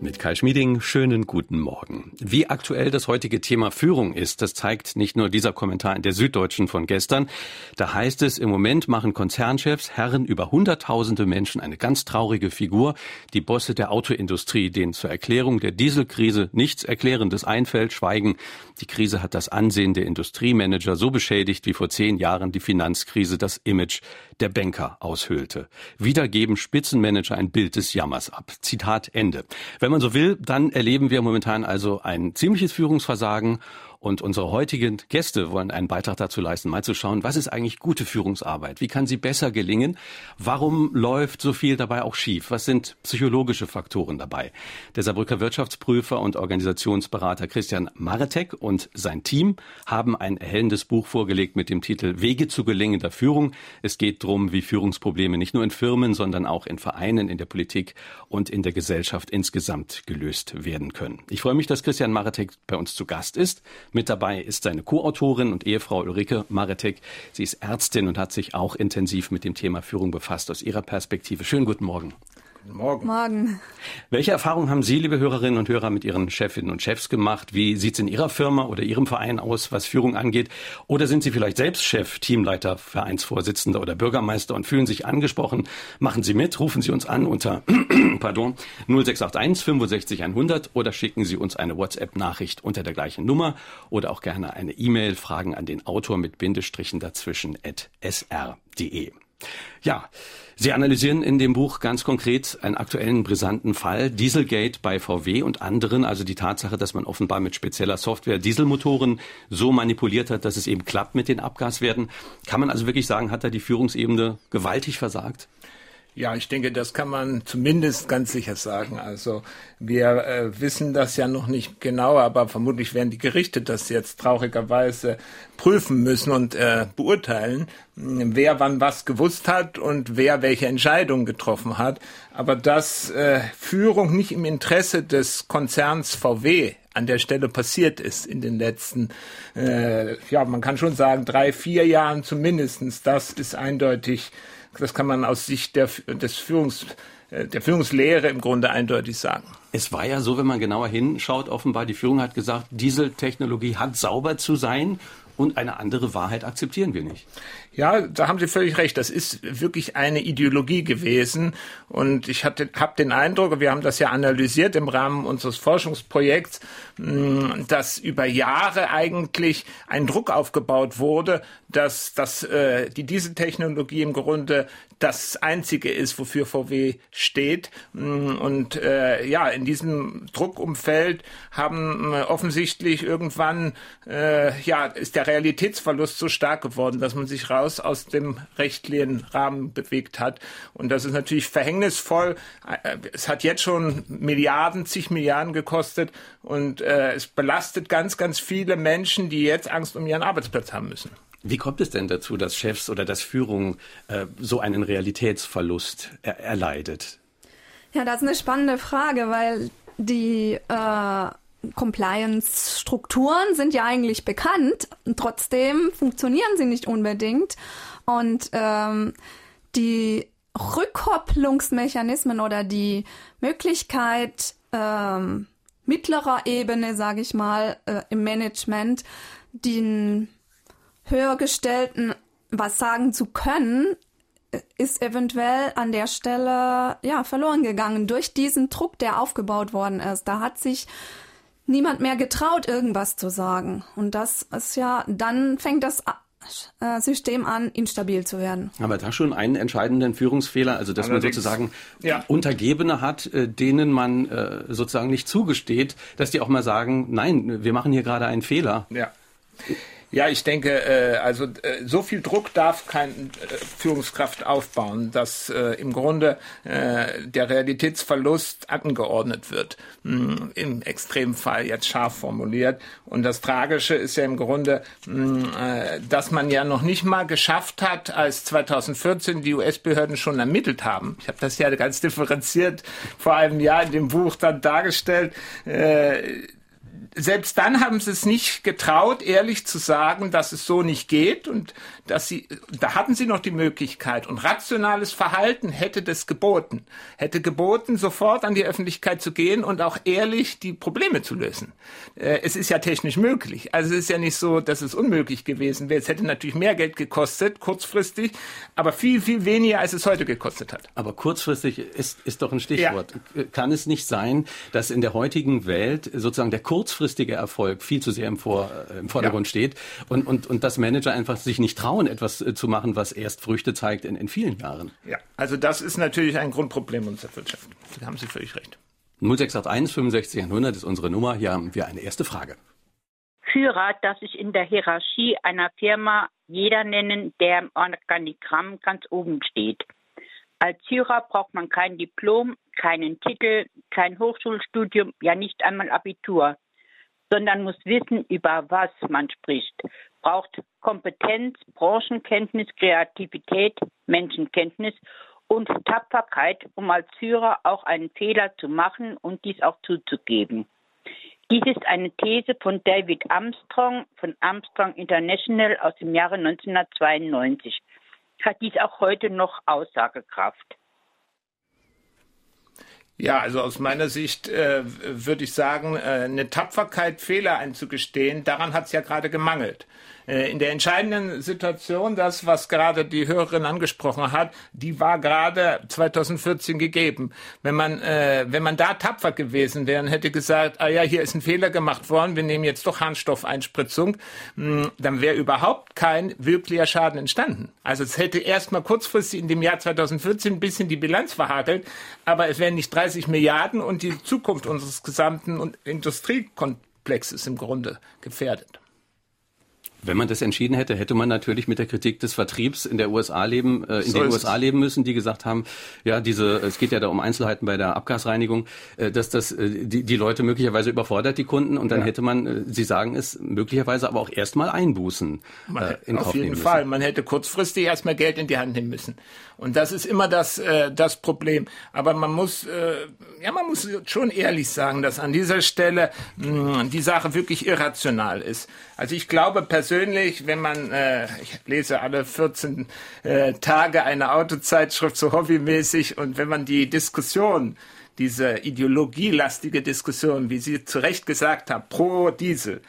Mit Kai Schmieding, schönen guten Morgen. Wie aktuell das heutige Thema Führung ist, das zeigt nicht nur dieser Kommentar in der Süddeutschen von gestern. Da heißt es, im Moment machen Konzernchefs, Herren über hunderttausende Menschen eine ganz traurige Figur. Die Bosse der Autoindustrie, denen zur Erklärung der Dieselkrise nichts Erklärendes einfällt, schweigen. Die Krise hat das Ansehen der Industriemanager so beschädigt, wie vor zehn Jahren die Finanzkrise das Image der Banker aushöhlte. Wieder geben Spitzenmanager ein Bild des Jammers ab. Zitat Ende. Wenn man so will, dann erleben wir momentan also ein ziemliches Führungsversagen und unsere heutigen Gäste wollen einen Beitrag dazu leisten, mal zu schauen, was ist eigentlich gute Führungsarbeit? Wie kann sie besser gelingen? Warum läuft so viel dabei auch schief? Was sind psychologische Faktoren dabei? Der Saarbrücker Wirtschaftsprüfer und Organisationsberater Christian Maretek und sein Team haben ein erhellendes Buch vorgelegt mit dem Titel Wege zu gelingender Führung. Es geht darum, wie Führungsprobleme nicht nur in Firmen, sondern auch in Vereinen, in der Politik und in der Gesellschaft insgesamt gelöst werden können. Ich freue mich, dass Christian Maretek bei uns zu Gast ist. Mit dabei ist seine Co-Autorin und Ehefrau Ulrike Maretek. Sie ist Ärztin und hat sich auch intensiv mit dem Thema Führung befasst aus ihrer Perspektive. Schönen guten Morgen. Morgen. Morgen. Welche Erfahrungen haben Sie, liebe Hörerinnen und Hörer, mit Ihren Chefinnen und Chefs gemacht? Wie sieht es in Ihrer Firma oder Ihrem Verein aus, was Führung angeht? Oder sind Sie vielleicht selbst Chef, Teamleiter, Vereinsvorsitzender oder Bürgermeister und fühlen sich angesprochen? Machen Sie mit, rufen Sie uns an unter pardon, 0681 65 100 oder schicken Sie uns eine WhatsApp-Nachricht unter der gleichen Nummer oder auch gerne eine E-Mail, Fragen an den Autor mit Bindestrichen dazwischen at sr.de. Ja, Sie analysieren in dem Buch ganz konkret einen aktuellen brisanten Fall, Dieselgate bei VW und anderen, also die Tatsache, dass man offenbar mit spezieller Software Dieselmotoren so manipuliert hat, dass es eben klappt mit den Abgaswerten. Kann man also wirklich sagen, hat da die Führungsebene gewaltig versagt? Ja, ich denke, das kann man zumindest ganz sicher sagen. Also wir äh, wissen das ja noch nicht genau, aber vermutlich werden die Gerichte das jetzt traurigerweise prüfen müssen und äh, beurteilen, wer wann was gewusst hat und wer welche Entscheidung getroffen hat. Aber dass äh, Führung nicht im Interesse des Konzerns VW an der Stelle passiert ist in den letzten, äh, ja, man kann schon sagen, drei, vier Jahren zumindestens, das ist eindeutig das kann man aus Sicht der, des Führungs, äh, der Führungslehre im Grunde eindeutig sagen. Es war ja so, wenn man genauer hinschaut, offenbar die Führung hat gesagt, Dieseltechnologie hat sauber zu sein und eine andere Wahrheit akzeptieren wir nicht. Ja, da haben Sie völlig recht. Das ist wirklich eine Ideologie gewesen. Und ich habe den Eindruck, wir haben das ja analysiert im Rahmen unseres Forschungsprojekts, hm, dass über Jahre eigentlich ein Druck aufgebaut wurde, dass, dass äh, die Dieseltechnologie im Grunde das Einzige ist, wofür VW steht. Hm, und äh, ja, in diesem Druckumfeld haben äh, offensichtlich irgendwann, äh, ja, ist der Realitätsverlust so stark geworden, dass man sich raus hinaus aus dem rechtlichen Rahmen bewegt hat. Und das ist natürlich verhängnisvoll. Es hat jetzt schon Milliarden, zig Milliarden gekostet und äh, es belastet ganz, ganz viele Menschen, die jetzt Angst um ihren Arbeitsplatz haben müssen. Wie kommt es denn dazu, dass Chefs oder dass Führung äh, so einen Realitätsverlust er erleidet? Ja, das ist eine spannende Frage, weil die äh, Compliance-Strukturen sind ja eigentlich bekannt, trotzdem funktionieren sie nicht unbedingt. Und ähm, die Rückkopplungsmechanismen oder die Möglichkeit ähm, mittlerer Ebene, sage ich mal, äh, im Management, den höhergestellten was sagen zu können, äh, ist eventuell an der Stelle ja verloren gegangen durch diesen Druck, der aufgebaut worden ist. Da hat sich niemand mehr getraut, irgendwas zu sagen. Und das ist ja, dann fängt das äh, System an, instabil zu werden. Aber da schon einen entscheidenden Führungsfehler, also dass Allerdings, man sozusagen ja. Untergebene hat, äh, denen man äh, sozusagen nicht zugesteht, dass die auch mal sagen, nein, wir machen hier gerade einen Fehler. Ja. Ja, ich denke, äh, also äh, so viel Druck darf keine äh, Führungskraft aufbauen, dass äh, im Grunde äh, der Realitätsverlust angeordnet wird. Mh, hm, Im Extremfall jetzt scharf formuliert. Und das Tragische ist ja im Grunde, mh, äh, dass man ja noch nicht mal geschafft hat, als 2014 die US-Behörden schon ermittelt haben. Ich habe das ja ganz differenziert vor einem Jahr in dem Buch dann dargestellt. Äh, selbst dann haben sie es nicht getraut, ehrlich zu sagen, dass es so nicht geht. Und dass sie, da hatten sie noch die Möglichkeit und rationales Verhalten hätte das geboten, hätte geboten, sofort an die Öffentlichkeit zu gehen und auch ehrlich die Probleme zu lösen. Äh, es ist ja technisch möglich. Also es ist ja nicht so, dass es unmöglich gewesen wäre. Es hätte natürlich mehr Geld gekostet, kurzfristig, aber viel, viel weniger, als es heute gekostet hat. Aber kurzfristig ist, ist doch ein Stichwort. Ja. Kann es nicht sein, dass in der heutigen Welt sozusagen der kurzfristige Erfolg viel zu sehr im, Vor, äh, im Vordergrund ja. steht und, und, und dass Manager einfach sich nicht trauen, etwas äh, zu machen, was erst Früchte zeigt in, in vielen Jahren? Ja, also das ist natürlich ein Grundproblem unserer Wirtschaft. Da haben Sie völlig recht. 0681 65 100 ist unsere Nummer. Hier haben wir eine erste Frage. Führer darf sich in der Hierarchie einer Firma jeder nennen, der im Organigramm ganz oben steht. Als Führer braucht man kein Diplom, keinen Titel, kein Hochschulstudium, ja nicht einmal Abitur, sondern muss wissen, über was man spricht. Braucht Kompetenz, Branchenkenntnis, Kreativität, Menschenkenntnis und Tapferkeit, um als Führer auch einen Fehler zu machen und dies auch zuzugeben. Dies ist eine These von David Armstrong von Armstrong International aus dem Jahre 1992. Hat dies auch heute noch Aussagekraft? Ja, also aus meiner Sicht äh, würde ich sagen, äh, eine Tapferkeit, Fehler einzugestehen, daran hat es ja gerade gemangelt. Äh, in der entscheidenden Situation, das, was gerade die Hörerin angesprochen hat, die war gerade 2014 gegeben. Wenn man, äh, wenn man da tapfer gewesen wäre und hätte gesagt, ah ja, hier ist ein Fehler gemacht worden, wir nehmen jetzt doch Harnstoffeinspritzung, mh, hm, dann wäre überhaupt kein wirklicher Schaden entstanden. Also es hätte erstmal kurzfristig in dem Jahr 2014 ein bisschen die Bilanz verhagelt, aber es wären nicht 30 Milliarden und die Zukunft unseres gesamten Industriekomplexes im Grunde gefährdet. Wenn man das entschieden hätte, hätte man natürlich mit der Kritik des Vertriebs in der USA leben, äh, in so den USA leben müssen, die gesagt haben, ja, diese, es geht ja da um Einzelheiten bei der Abgasreinigung, äh, dass das äh, die, die Leute möglicherweise überfordert, die Kunden, und dann ja. hätte man, äh, Sie sagen es, möglicherweise aber auch erstmal Einbußen äh, in Kauf Auf jeden Fall. Man hätte kurzfristig erstmal Geld in die Hand nehmen müssen. Und das ist immer das, äh, das Problem. Aber man muss, äh, ja, man muss schon ehrlich sagen, dass an dieser Stelle mh, die Sache wirklich irrational ist. Also ich glaube persönlich, wenn man, äh, ich lese alle 14 äh, Tage eine Autozeitschrift so hobbymäßig und wenn man die Diskussion diese ideologielastige Diskussion, wie Sie zu Recht gesagt haben, pro Diesel,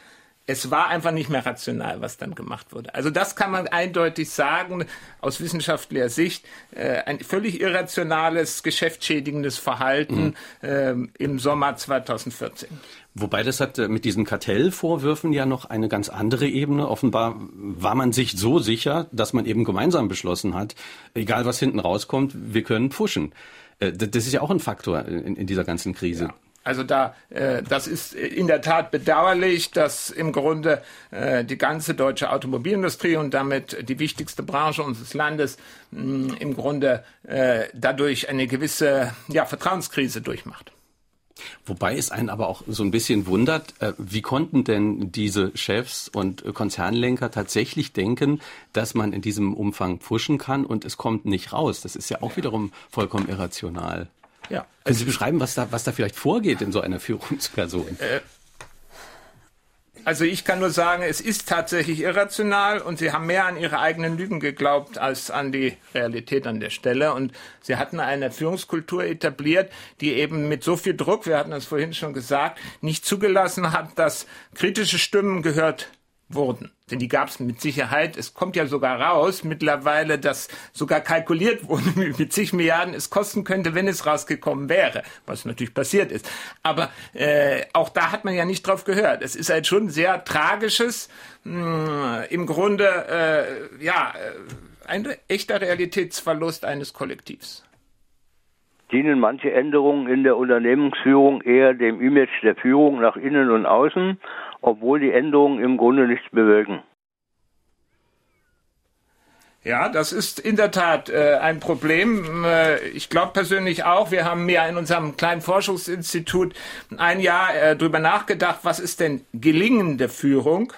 es war einfach nicht mehr rational, was dann gemacht wurde. Also das kann man eindeutig sagen, aus wissenschaftlicher Sicht, äh, ein völlig irrationales, geschäftsschädigendes Verhalten mhm. äh, im Sommer 2014. Wobei das hat äh, mit diesen Kartellvorwürfen ja noch eine ganz andere Ebene. Offenbar war man sich so sicher, dass man eben gemeinsam beschlossen hat, egal was hinten rauskommt, wir können pushen. Äh, das ist ja auch ein Faktor in, dieser ganzen Krise. Ja. Also da, äh, das ist in der Tat bedauerlich, dass im Grunde äh, die ganze deutsche Automobilindustrie und damit die wichtigste Branche unseres Landes mh, mm, im Grunde äh, dadurch eine gewisse ja, Vertrauenskrise durchmacht. Wobei es einen aber auch so ein bisschen wundert, äh, wie konnten denn diese Chefs und Konzernlenker tatsächlich denken, dass man in diesem Umfang pushen kann und es kommt nicht raus? Das ist ja auch wiederum vollkommen irrational. Ja. Können Sie beschreiben, was da, was da vielleicht vorgeht in so einer Führungsperson? Äh, also ich kann nur sagen, es ist tatsächlich irrational und sie haben mehr an ihre eigenen Lügen geglaubt als an die Realität an der Stelle. Und sie hatten eine Führungskultur etabliert, die eben mit so viel Druck, wir hatten das vorhin schon gesagt, nicht zugelassen hat, dass kritische Stimmen gehört wurden. Denn die gab es mit Sicherheit. Es kommt ja sogar raus mittlerweile, dass sogar kalkuliert wurde, mit zig Milliarden es kosten könnte, wenn es rausgekommen wäre, was natürlich passiert ist. Aber äh, auch da hat man ja nicht drauf gehört. Es ist halt schon sehr tragisches, mh, hm, im Grunde äh, ja äh, ein echter Realitätsverlust eines Kollektivs dienen manche Änderungen in der Unternehmensführung eher dem Image der Führung nach innen und außen obwohl die Änderungen im Grunde nichts bewirken. Ja, das ist in der Tat äh, ein Problem. Äh, ich glaube persönlich auch, wir haben mehr in unserem kleinen Forschungsinstitut ein Jahr äh, drüber nachgedacht, was ist denn gelingende Führung?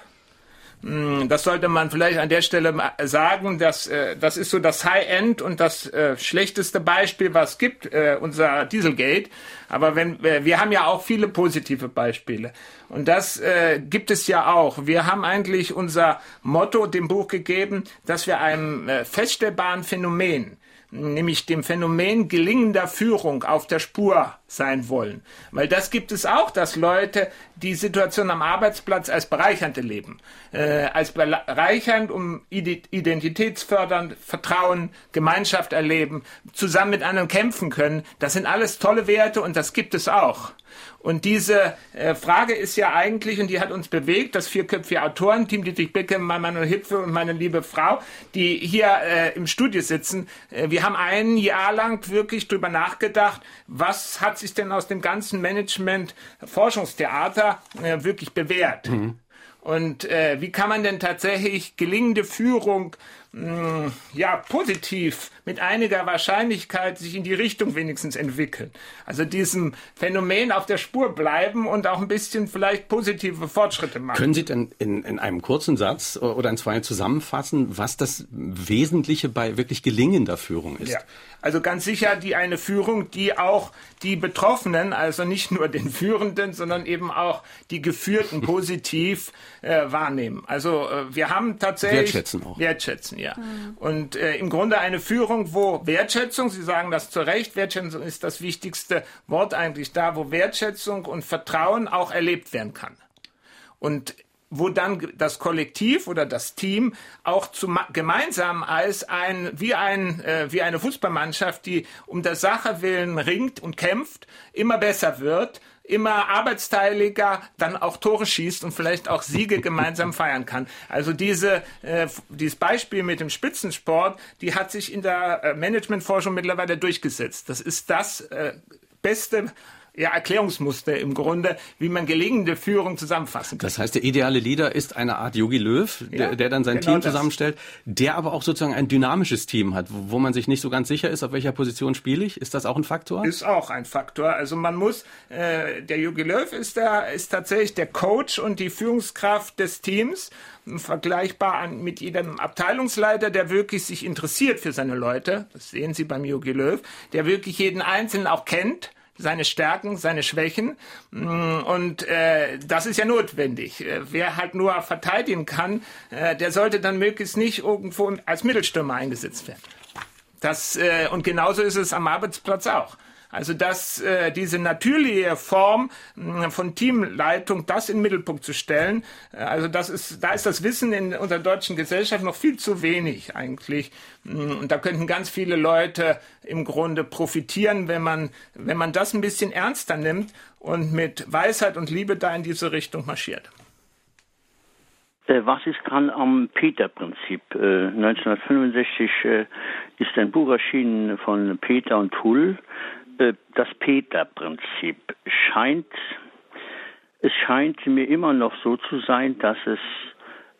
Hm, das sollte man vielleicht an der Stelle sagen, dass äh, das ist so das High-End und das äh, schlechteste Beispiel, was gibt, äh, unser Dieselgate. Aber wenn äh, wir haben ja auch viele positive Beispiele und das äh, gibt es ja auch. Wir haben eigentlich unser Motto dem Buch gegeben, dass wir einem äh, feststellbaren Phänomen nämlich dem Phänomen gelingender Führung auf der Spur sein wollen. Weil das gibt es auch, dass Leute die Situation am Arbeitsplatz als bereichernd erleben. Äh, als bereichernd, um identitätsfördernd, Vertrauen, Gemeinschaft erleben, zusammen mit anderen kämpfen können. Das sind alles tolle Werte und das gibt es auch. Und diese äh, Frage ist ja eigentlich, und die hat uns bewegt, das vierköpfige Autorenteam, Dietrich Bicke, Manuel Hipfe und meine liebe Frau, die hier äh, im Studio sitzen. Äh, wir haben ein Jahr lang wirklich drüber nachgedacht, was hat sich denn aus dem ganzen Management-Forschungstheater äh, wirklich bewährt. Mhm. Und äh, wie kann man denn tatsächlich gelingende Führung mh, mm, ja positiv mit einiger Wahrscheinlichkeit sich in die Richtung wenigstens entwickeln. Also diesem Phänomen auf der Spur bleiben und auch ein bisschen vielleicht positive Fortschritte machen. Können Sie denn in, in einem kurzen Satz oder in zwei zusammenfassen, was das Wesentliche bei wirklich gelingender Führung ist? Ja, also ganz sicher die eine Führung, die auch die Betroffenen, also nicht nur den Führenden, sondern eben auch die Geführten positiv äh, wahrnehmen. Also äh, wir haben tatsächlich wertschätzen auch. Wertschätzen, ja. Mhm. Und äh, im Grunde eine Führung Führung, wo Wertschätzung, Sie sagen das zu Recht, Wertschätzung ist das wichtigste Wort eigentlich da, wo Wertschätzung und Vertrauen auch erlebt werden kann. Und wo dann das Kollektiv oder das Team auch zu, gemeinsam als ein wie ein äh, wie eine Fußballmannschaft, die um der Sache willen ringt und kämpft, immer besser wird immer arbeitsteiliger dann auch Tore schießt und vielleicht auch Siege gemeinsam feiern kann. Also diese, äh, dieses Beispiel mit dem Spitzensport, die hat sich in der äh, Managementforschung mittlerweile durchgesetzt. Das ist das äh, beste ja, Erklärungsmuster im Grunde, wie man gelingende Führung zusammenfassen kann. Das heißt, der ideale Leader ist eine Art Yogi Löw, der, ja, der dann sein genau Team zusammenstellt, der aber auch sozusagen ein dynamisches Team hat, wo man sich nicht so ganz sicher ist, auf welcher Position spiele ich. Ist das auch ein Faktor? Ist auch ein Faktor. Also man muss, äh, der Yogi Löw ist, der, ist tatsächlich der Coach und die Führungskraft des Teams vergleichbar an, mit jedem Abteilungsleiter, der wirklich sich interessiert für seine Leute. Das sehen Sie beim Yogi Löw, der wirklich jeden Einzelnen auch kennt seine Stärken, seine Schwächen. Mm, und äh, das ist ja notwendig. Äh, wer halt nur verteidigen kann, äh, der sollte dann möglichst nicht irgendwo als Mittelstürmer eingesetzt werden. Das, äh, und genauso ist es am Arbeitsplatz auch. Also dass äh, diese natürliche Form äh, von Teamleitung, das in den Mittelpunkt zu stellen, äh, also das ist, da ist das Wissen in unserer deutschen Gesellschaft noch viel zu wenig eigentlich. Mm, und da könnten ganz viele Leute im Grunde profitieren, wenn man, wenn man das ein bisschen ernster nimmt und mit Weisheit und Liebe da in diese Richtung marschiert. Äh, was ist dran am Peter-Prinzip? 1965 äh, ist ein Buch erschienen von Peter und Hull, äh, das Peter-Prinzip scheint, es scheint mir immer noch so zu sein, dass es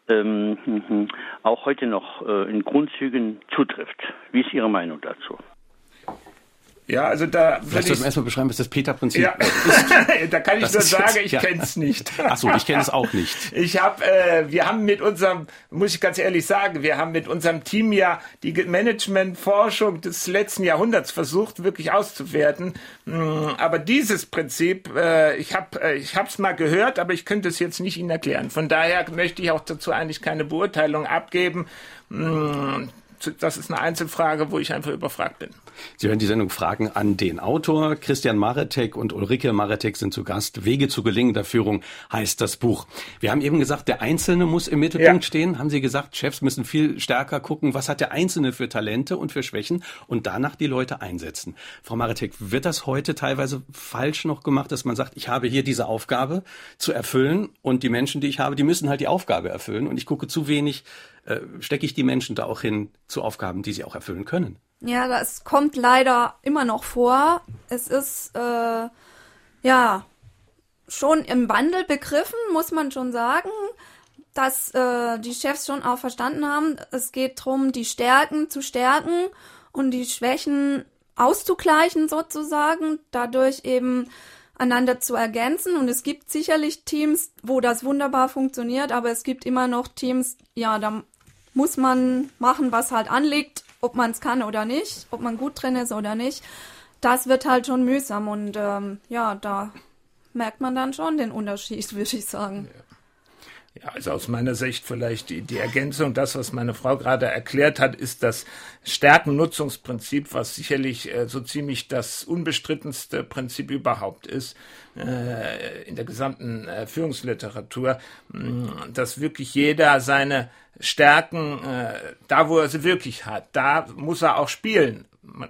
ähm, auch heute noch äh, in Grundzügen zutrifft. Wie ist Ihre Meinung dazu? Ja, also da. Vielleicht sollten wir erstmal beschreiben, was das Peter-Prinzip ja. ist. da kann ich das nur sagen, jetzt, ich ja. kenne es nicht. Ach so, ich kenne es auch nicht. Ich habe, äh, wir haben mit unserem, muss ich ganz ehrlich sagen, wir haben mit unserem Team ja die Managementforschung des letzten Jahrhunderts versucht, wirklich auszuwerten. Mm, aber dieses Prinzip, äh, ich habe, äh, ich es mal gehört, aber ich könnte es jetzt nicht Ihnen erklären. Von daher möchte ich auch dazu eigentlich keine Beurteilung abgeben. Mm, das ist eine Einzelfrage, wo ich einfach überfragt bin. Sie hören die Sendung Fragen an den Autor. Christian Maretek und Ulrike Maretek sind zu Gast. Wege zu gelingender Führung heißt das Buch. Wir haben eben gesagt, der Einzelne muss im Mittelpunkt ja. stehen. Haben Sie gesagt, Chefs müssen viel stärker gucken, was hat der Einzelne für Talente und für Schwächen und danach die Leute einsetzen. Frau Maretek, wird das heute teilweise falsch noch gemacht, dass man sagt, ich habe hier diese Aufgabe zu erfüllen und die Menschen, die ich habe, die müssen halt die Aufgabe erfüllen und ich gucke zu wenig, äh, stecke ich die Menschen da auch hin zu Aufgaben, die sie auch erfüllen können? Ja, das kommt leider immer noch vor. Es ist äh, ja schon im Wandel begriffen, muss man schon sagen, dass äh, die Chefs schon auch verstanden haben, es geht darum, die Stärken zu stärken und die Schwächen auszugleichen sozusagen, dadurch eben einander zu ergänzen. Und es gibt sicherlich Teams, wo das wunderbar funktioniert, aber es gibt immer noch Teams, ja, da muss man machen, was halt anliegt, ob man es kann oder nicht, ob man gut drin ist oder nicht. Das wird halt schon mühsam und ähm, ja, da merkt man dann schon den Unterschied, würde ich sagen. Ja. Ja, also aus meiner Sicht vielleicht die, die Ergänzung, das, was meine Frau gerade erklärt hat, ist das Stärkennutzungsprinzip, was sicherlich äh, so ziemlich das unbestrittenste Prinzip überhaupt ist äh, in der gesamten äh, Führungsliteratur, mh, mm, dass wirklich jeder seine Stärken, äh, da wo er sie wirklich hat, da muss er auch spielen. Man,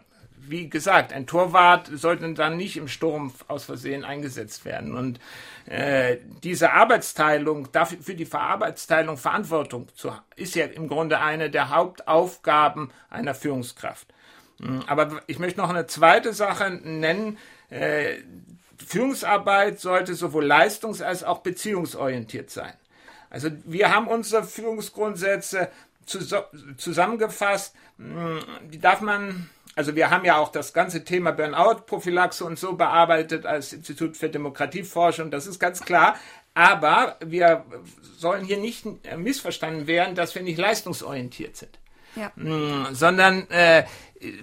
wie gesagt, ein Torwart sollte dann nicht im Sturm aus Versehen eingesetzt werden. Und äh, diese Arbeitsteilung, dafür für die Arbeitsteilung Verantwortung zu, ist ja im Grunde eine der Hauptaufgaben einer Führungskraft. Hm, aber ich möchte noch eine zweite Sache nennen. Äh, Führungsarbeit sollte sowohl leistungs- als auch beziehungsorientiert sein. Also wir haben unsere Führungsgrundsätze zusammengefasst. Hm, die darf man also wir haben ja auch das ganze Thema Burnout-Prophylaxe und so bearbeitet als Institut für Demokratieforschung, das ist ganz klar. Aber wir sollen hier nicht missverstanden werden, dass wir nicht leistungsorientiert sind. Ja. Mm, sondern äh,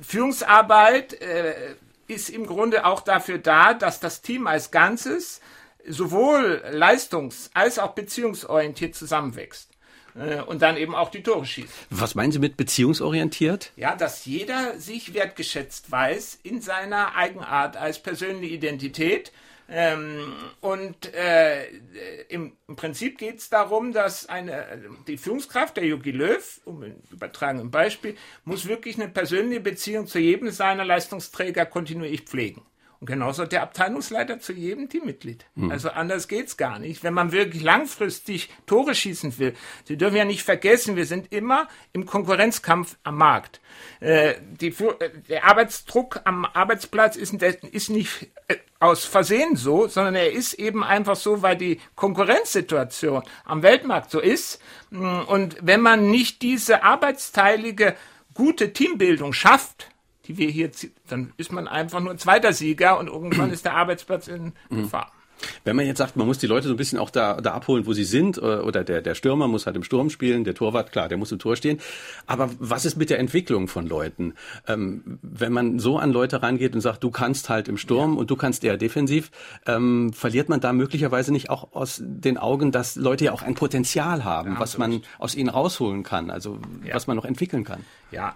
Führungsarbeit äh, ist im Grunde auch dafür da, dass das Team als Ganzes sowohl leistungs- als auch beziehungsorientiert zusammenwächst. Äh, und dann eben auch die Tore schießt. Was meinen Sie mit beziehungsorientiert? Ja, dass jeder sich wertgeschätzt weiß in seiner Eigenart als persönliche Identität. Ähm, und äh, im, im, Prinzip geht es darum, dass eine, die Führungskraft, der Jogi Löw, um ein übertragenes Beispiel, muss wirklich eine persönliche Beziehung zu jedem seiner Leistungsträger kontinuierlich pflegen. Und genauso der Abteilungsleiter zu jedem Teammitglied. Mhm. Also anders geht's gar nicht. Wenn man wirklich langfristig Tore schießen will, Sie dürfen ja nicht vergessen, wir sind immer im Konkurrenzkampf am Markt. Äh, die, äh, der Arbeitsdruck am Arbeitsplatz ist, ist nicht äh, aus Versehen so, sondern er ist eben einfach so, weil die Konkurrenzsituation am Weltmarkt so ist. Und wenn man nicht diese arbeitsteilige gute Teambildung schafft, die wir hier, dann ist man einfach nur ein zweiter Sieger und irgendwann ist der Arbeitsplatz in mhm. Gefahr. Wenn man jetzt sagt, man muss die Leute so ein bisschen auch da, da abholen, wo sie sind, äh, oder der, der Stürmer muss halt im Sturm spielen, der Torwart, klar, der muss im Tor stehen. Aber was ist mit der Entwicklung von Leuten? Ähm, wenn man so an Leute rangeht und sagt, du kannst halt im Sturm ja. und du kannst eher defensiv, ähm, verliert man da möglicherweise nicht auch aus den Augen, dass Leute ja auch ein Potenzial haben, ja, was man aus ihnen rausholen kann, also ja. was man noch entwickeln kann? Ja,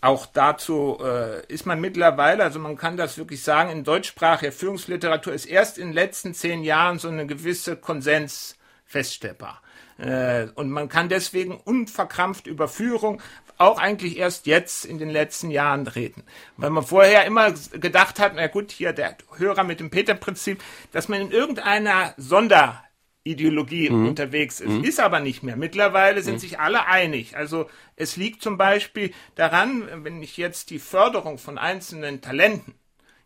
auch dazu äh, ist man mittlerweile, also man kann das wirklich sagen, in deutschsprachiger Führungsliteratur ist erst in den letzten zehn Jahren so eine gewisse Konsens feststellbar. Äh, und man kann deswegen unverkrampft über Führung auch eigentlich erst jetzt in den letzten Jahren reden. Weil man vorher immer gedacht hat, na gut, hier der Hörer mit dem Peter-Prinzip, dass man in irgendeiner Sonder Ideologie mhm. unterwegs ist. Mhm. Ist aber nicht mehr. Mittlerweile sind mhm. sich alle einig. Also es liegt zum Beispiel daran, wenn ich jetzt die Förderung von einzelnen Talenten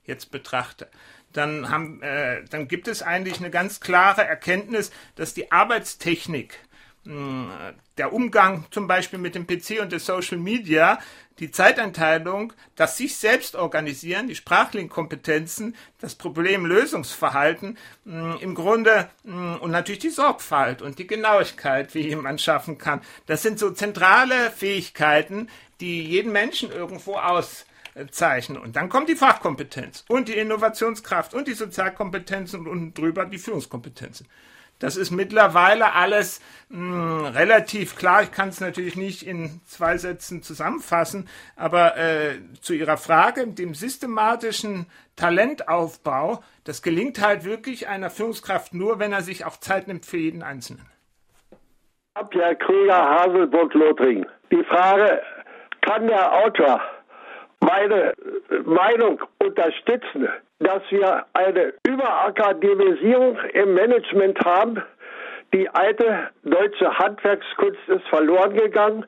jetzt betrachte, dann, haben, äh, dann gibt es eigentlich eine ganz klare Erkenntnis, dass die Arbeitstechnik der Umgang zum Beispiel mit dem PC und der Social Media, die Zeiteinteilung, das sich selbst organisieren, die sprachlichen Kompetenzen, das Problemlösungsverhalten, im Grunde und natürlich die Sorgfalt und die Genauigkeit, wie man schaffen kann. Das sind so zentrale Fähigkeiten, die jeden Menschen irgendwo auszeichnen. Und dann kommt die Fachkompetenz und die Innovationskraft und die Sozialkompetenzen und unten drüber die Führungskompetenzen. Das ist mittlerweile alles mh, hm, relativ klar. Ich kann es natürlich nicht in zwei Sätzen zusammenfassen, aber äh, zu Ihrer Frage, dem systematischen Talentaufbau, das gelingt halt wirklich einer Führungskraft nur, wenn er sich auch Zeit nimmt für jeden Einzelnen. Abja Krüger, Haselburg, Lothringen. Die Frage, kann der Autor meine Meinung unterstützen, dass wir eine Überakademisierung im Management haben. Die alte deutsche Handwerkskunst ist verloren gegangen.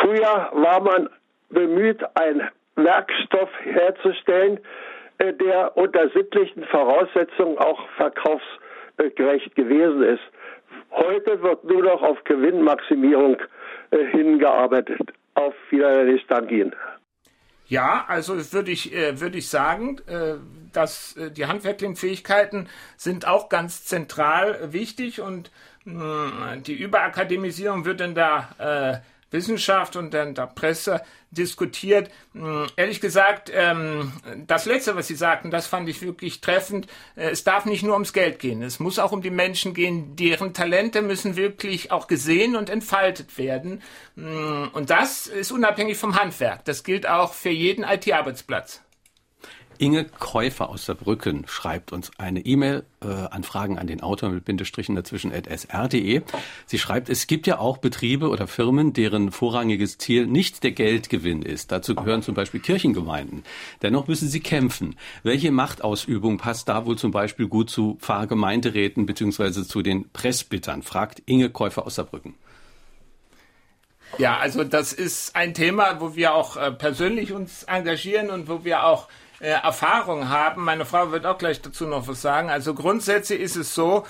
Früher war man bemüht, einen Werkstoff herzustellen, äh, der unter sittlichen Voraussetzungen auch verkaufsgerecht gewesen ist. Heute wird nur noch auf Gewinnmaximierung äh, hingearbeitet. Auf Wiedersehen, Ihnen. Ja, also würde ich, äh, würde ich sagen, äh, dass äh, die handwerklichen Fähigkeiten sind auch ganz zentral wichtig und mh, die Überakademisierung wird in der äh, Wissenschaft und in der Presse diskutiert. Hm, ehrlich gesagt, ähm, das Letzte, was Sie sagten, das fand ich wirklich treffend. Äh, es darf nicht nur ums Geld gehen. Es muss auch um die Menschen gehen. Deren Talente müssen wirklich auch gesehen und entfaltet werden. Hm, und das ist unabhängig vom Handwerk. Das gilt auch für jeden IT-Arbeitsplatz. Inge Käufer aus Saarbrücken schreibt uns eine E-Mail äh, an Fragen an den Autor mit Bindestrichen dazwischen at sr.de. Sie schreibt, es gibt ja auch Betriebe oder Firmen, deren vorrangiges Ziel nicht der Geldgewinn ist. Dazu gehören zum Beispiel Kirchengemeinden. Dennoch müssen sie kämpfen. Welche Machtausübung passt da wohl zum Beispiel gut zu Pfarrgemeinderäten bzw. zu den Presbytern? fragt Inge Käufer aus Saarbrücken. Ja, also das ist ein Thema, wo wir auch äh, persönlich uns engagieren und wo wir auch äh, Erfahrung haben. Meine Frau wird auch gleich dazu noch was sagen. Also grundsätzlich ist es so,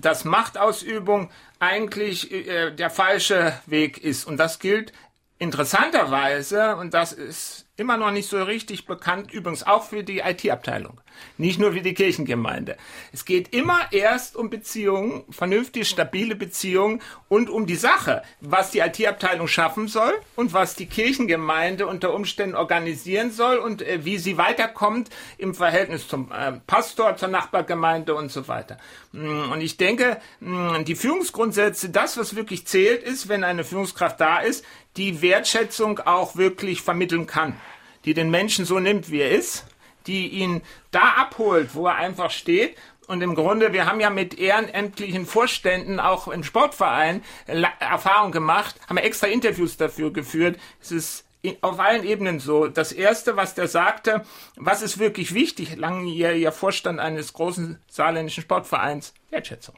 dass Machtausübung eigentlich äh, der falsche Weg ist. Und das gilt interessanterweise, und das ist immer noch nicht so richtig bekannt, übrigens auch für die IT-Abteilung, nicht nur für die Kirchengemeinde. Es geht immer erst um Beziehungen, vernünftig stabile Beziehungen und um die Sache, was die IT-Abteilung schaffen soll und was die Kirchengemeinde unter Umständen organisieren soll und äh, wie sie weiterkommt im Verhältnis zum äh, Pastor, zur Nachbargemeinde und so weiter. Mm, und ich denke, mm, die Führungsgrundsätze, das, was wirklich zählt, ist, wenn eine Führungskraft da ist, die Wertschätzung auch wirklich vermitteln kann, die den Menschen so nimmt, wie er ist, die ihn da abholt, wo er einfach steht. Und im Grunde, wir haben ja mit ehrenamtlichen Vorständen auch im Sportverein Erfahrung gemacht, haben extra Interviews dafür geführt. Es ist auf allen Ebenen so. Das erste, was der sagte, was ist wirklich wichtig, langjähriger Vorstand eines großen saarländischen Sportvereins, Wertschätzung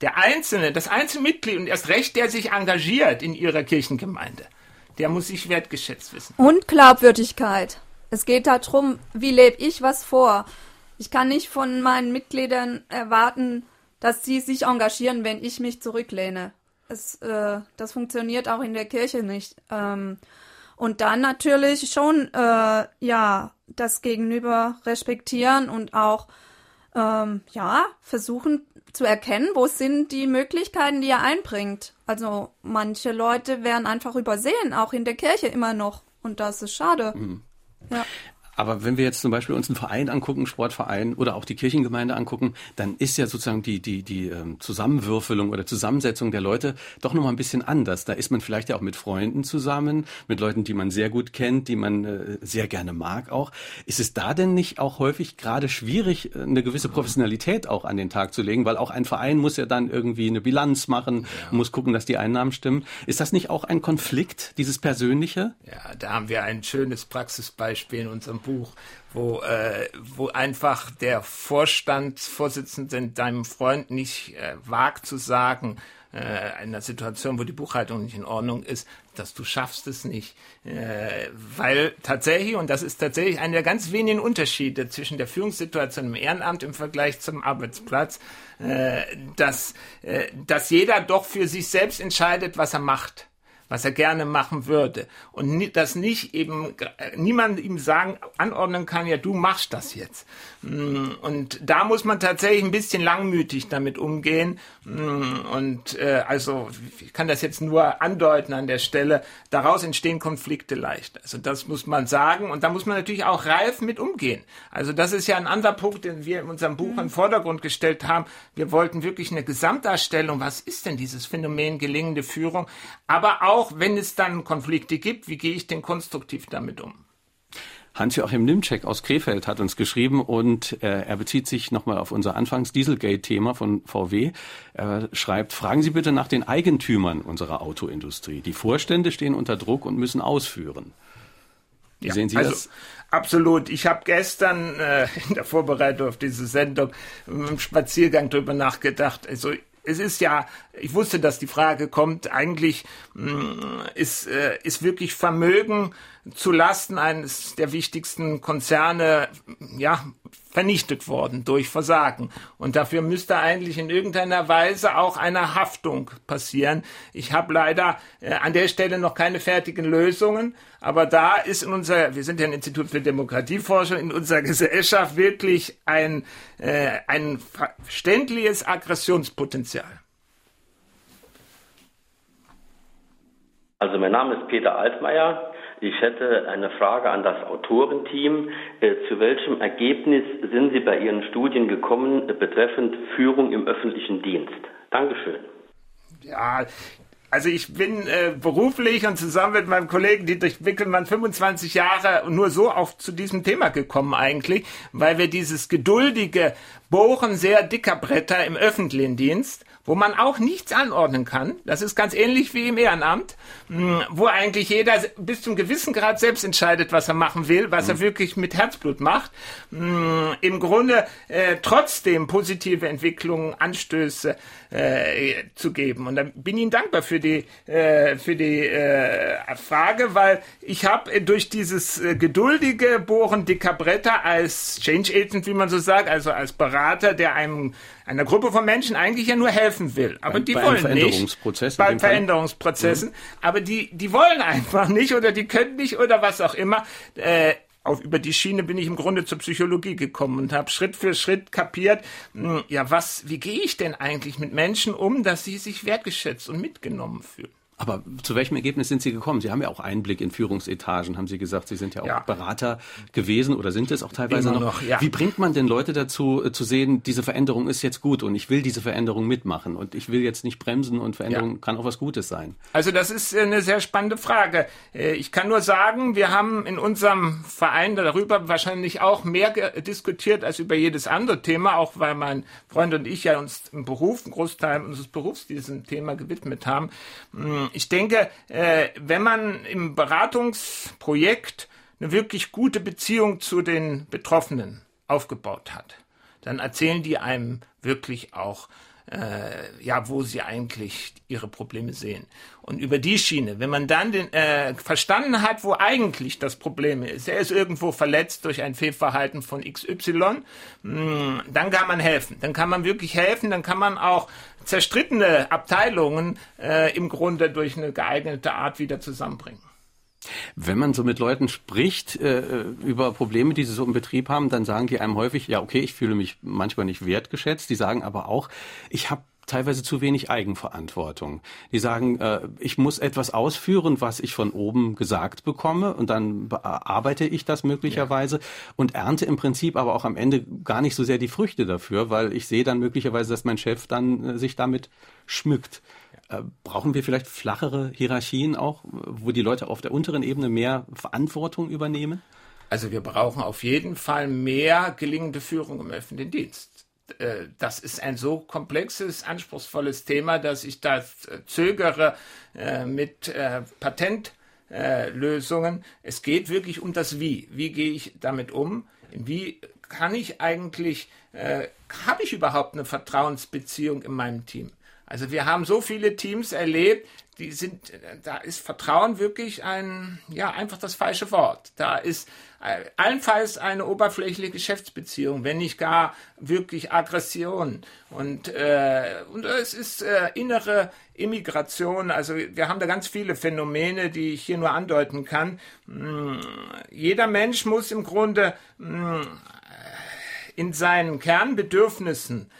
der Einzelne, das Einzelmitglied und erst recht, der sich engagiert in ihrer Kirchengemeinde, der muss sich wertgeschätzt wissen. Und Glaubwürdigkeit. Es geht darum, wie lebe ich was vor. Ich kann nicht von meinen Mitgliedern erwarten, dass sie sich engagieren, wenn ich mich zurücklehne. Es, äh, das funktioniert auch in der Kirche nicht. Ähm, und dann natürlich schon, äh, ja, das Gegenüber respektieren und auch, ähm, ja, versuchen zu erkennen, wo sind die Möglichkeiten, die er einbringt. Also manche Leute werden einfach übersehen, auch in der Kirche immer noch. Und das ist schade. Mhm. Ja. Aber wenn wir jetzt zum Beispiel uns einen Verein angucken, Sportverein oder auch die Kirchengemeinde angucken, dann ist ja sozusagen die, die, die ähm, Zusammenwürfelung oder Zusammensetzung der Leute doch nochmal ein bisschen anders. Da ist man vielleicht ja auch mit Freunden zusammen, mit Leuten, die man sehr gut kennt, die man äh, sehr gerne mag auch. Ist es da denn nicht auch häufig gerade schwierig, äh, eine gewisse Professionalität auch an den Tag zu legen? Weil auch ein Verein muss ja dann irgendwie eine Bilanz machen, ja. muss gucken, dass die Einnahmen stimmen. Ist das nicht auch ein Konflikt, dieses Persönliche? Ja, da haben wir ein schönes Praxisbeispiel in unserem Buch, wo, äh, wo einfach der Vorstandsvorsitzende deinem Freund nicht äh, wagt zu sagen, äh, in einer Situation, wo die Buchhaltung nicht in Ordnung ist, dass du schaffst es nicht. Äh, weil tatsächlich, und das ist tatsächlich einer der ganz wenigen Unterschiede zwischen der Führungssituation im Ehrenamt im Vergleich zum Arbeitsplatz, äh, dass, äh, dass jeder doch für sich selbst entscheidet, was er macht was er gerne machen würde. Und das nicht eben, niemand ihm sagen, anordnen kann, ja, du machst das jetzt. Mm, und da muss man tatsächlich ein bisschen langmütig damit umgehen. Mm, und äh, also, ich kann das jetzt nur andeuten an der Stelle, daraus entstehen Konflikte leicht. Also das muss man sagen. Und da muss man natürlich auch reif mit umgehen. Also das ist ja ein anderer Punkt, den wir in unserem Buch mhm. in den Vordergrund gestellt haben. Wir wollten wirklich eine Gesamtdarstellung, was ist denn dieses Phänomen gelingende Führung, aber auch auch wenn es dann Konflikte gibt, wie gehe ich denn konstruktiv damit um? Hans-Joachim Nimczek aus Krefeld hat uns geschrieben und äh, er bezieht sich nochmal auf unser Anfangs-Dieselgate-Thema von VW. Er schreibt, fragen Sie bitte nach den Eigentümern unserer Autoindustrie. Die Vorstände stehen unter Druck und müssen ausführen. Wie ja, sehen Sie also, das? Absolut. Ich habe gestern äh, in der Vorbereitung auf diese Sendung im Spaziergang drüber nachgedacht. Also es ist ja, ich wusste, dass die Frage kommt, eigentlich mh, mm, ist, äh, ist wirklich Vermögen zu Lasten eines der wichtigsten Konzerne, ja, vernichtet worden durch Versagen. Und dafür müsste eigentlich in irgendeiner Weise auch eine Haftung passieren. Ich habe leider äh, an der Stelle noch keine fertigen Lösungen, aber da ist in unserer, wir sind ja ein Institut für Demokratieforschung, in unserer Gesellschaft wirklich ein, äh, ein verständliches Aggressionspotenzial. Also mein Name ist Peter Altmaier. Ich hätte eine Frage an das Autorenteam. Äh, zu welchem Ergebnis sind Sie bei Ihren Studien gekommen betreffend Führung im öffentlichen Dienst? Dankeschön. Ja, also ich bin äh, beruflich und zusammen mit meinem Kollegen Dietrich Wickelmann 25 Jahre nur so auf zu diesem Thema gekommen eigentlich, weil wir dieses geduldige Bohren sehr dicker Bretter im öffentlichen Dienst wo man auch nichts anordnen kann. Das ist ganz ähnlich wie im Ehrenamt, hm, wo eigentlich jeder bis zum gewissen Grad selbst entscheidet, was er machen will, was er mhm. wirklich mit Herzblut macht. Hm, Im Grunde äh, trotzdem positive Entwicklungen, Anstöße äh, zu geben. Und da bin ich Ihnen dankbar für die, äh, für die äh, Frage, weil ich habe durch dieses äh, geduldige Bohren dicker Bretter als Change Agent, wie man so sagt, also als Berater, der einem einer Gruppe von Menschen eigentlich ja nur helfen will. Aber bei, die bei wollen Veränderungsprozess nicht. Bei Veränderungsprozessen. Mhm. Aber die, die wollen einfach nicht oder die können nicht oder was auch immer. Äh, auf, über die Schiene bin ich im Grunde zur Psychologie gekommen und habe Schritt für Schritt kapiert, mh, hm, ja, was, wie gehe ich denn eigentlich mit Menschen um, dass sie sich wertgeschätzt und mitgenommen fühlen? Aber zu welchem Ergebnis sind Sie gekommen? Sie haben ja auch Einblick in Führungsetagen, haben Sie gesagt. Sie sind ja auch ja. Berater gewesen oder sind es auch teilweise Immer noch. noch ja. Wie bringt man denn Leute dazu, äh, zu sehen, diese Veränderung ist jetzt gut und ich will diese Veränderung mitmachen und ich will jetzt nicht bremsen und Veränderung ja. kann auch was Gutes sein? Also das ist eine sehr spannende Frage. Äh, ich kann nur sagen, wir haben in unserem Verein darüber wahrscheinlich auch mehr diskutiert als über jedes andere Thema, auch weil mein Freund und ich ja uns im Beruf, einen Großteil unseres Berufs diesem Thema gewidmet haben. Ich denke, äh, wenn man im Beratungsprojekt eine wirklich gute Beziehung zu den Betroffenen aufgebaut hat, dann erzählen die einem wirklich auch, äh, ja, wo sie eigentlich ihre Probleme sehen. Und über die Schiene, wenn man dann den, äh, verstanden hat, wo eigentlich das Problem ist, er ist irgendwo verletzt durch ein Fehlverhalten von XY, mh, hm, dann kann man helfen. Dann kann man wirklich helfen, dann kann man auch zerstrittene Abteilungen äh, im Grunde durch eine geeignete Art wieder zusammenbringen. Wenn man so mit Leuten spricht äh, über Probleme, die sie so im Betrieb haben, dann sagen die einem häufig, ja, okay, ich fühle mich manchmal nicht wertgeschätzt. Die sagen aber auch, ich habe teilweise zu wenig Eigenverantwortung. Die sagen, äh, ich muss etwas ausführen, was ich von oben gesagt bekomme und dann bearbeite ich das möglicherweise ja. und ernte im Prinzip aber auch am Ende gar nicht so sehr die Früchte dafür, weil ich sehe dann möglicherweise, dass mein Chef dann äh, sich damit schmückt. Äh, brauchen wir vielleicht flachere Hierarchien auch, wo die Leute auf der unteren Ebene mehr Verantwortung übernehmen? Also wir brauchen auf jeden Fall mehr gelingende Führung im öffentlichen Dienst. Äh, das ist ein so komplexes, anspruchsvolles Thema, dass ich da zögere äh, mit äh, Patentlösungen. Es geht wirklich um das Wie. Wie gehe ich damit um? Wie kann ich eigentlich, habe ich überhaupt eine Vertrauensbeziehung in meinem Team? Also wir haben so viele Teams erlebt, die sind, da ist Vertrauen wirklich ein, ja, einfach das falsche Wort. Da ist äh, allenfalls eine oberflächliche Geschäftsbeziehung, wenn nicht gar wirklich Aggression. Und, äh, und es ist äh, innere Immigration. Also wir haben da ganz viele Phänomene, die ich hier nur andeuten kann. Hm, jeder Mensch muss im Grunde hm, in seinen Kernbedürfnissen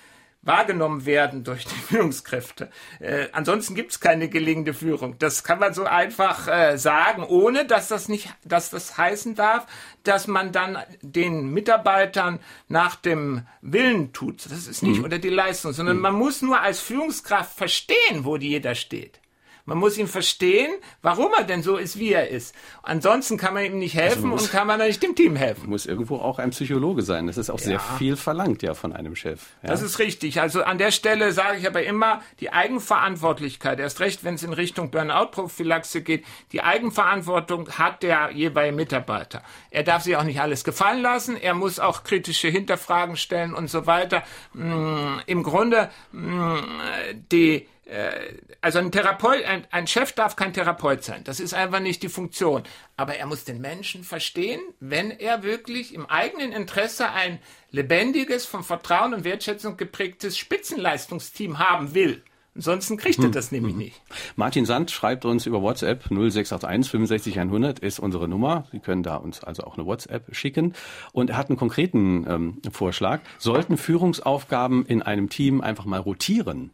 wahrgenommen werden durch die Führungskräfte. Äh, ansonsten gibt es keine gelingende Führung. Das kann man so einfach äh, sagen, ohne dass das nicht, dass das heißen darf, dass man dann den Mitarbeitern nach dem Willen tut. Das ist nicht mhm. unter die Leistung, sondern mhm. man muss nur als Führungskraft verstehen, wo die jeder steht. Man muss ihn verstehen, warum er denn so ist, wie er ist. Ansonsten kann man ihm nicht helfen also und kann man nicht dem Team helfen. Muss irgendwo auch ein Psychologe sein. Das ist auch ja. sehr viel verlangt ja von einem Chef. Ja. Das ist richtig. Also an der Stelle sage ich aber immer, die Eigenverantwortlichkeit, erst recht, wenn es in Richtung Burnout-Prophylaxe geht, die Eigenverantwortung hat der jeweilige Mitarbeiter. Er darf sich auch nicht alles gefallen lassen. Er muss auch kritische Hinterfragen stellen und so weiter. Mm, Im Grunde, mm, die also ein Therapeut, ein, ein Chef darf kein Therapeut sein. Das ist einfach nicht die Funktion. Aber er muss den Menschen verstehen, wenn er wirklich im eigenen Interesse ein lebendiges, vom Vertrauen und Wertschätzung geprägtes Spitzenleistungsteam haben will. Ansonsten kriegt er hm. das nämlich nicht. Martin Sand schreibt uns über WhatsApp 0681 65 100 ist unsere Nummer. Sie können da uns also auch eine WhatsApp schicken. Und er hat einen konkreten ähm, Vorschlag. Sollten Führungsaufgaben in einem Team einfach mal rotieren?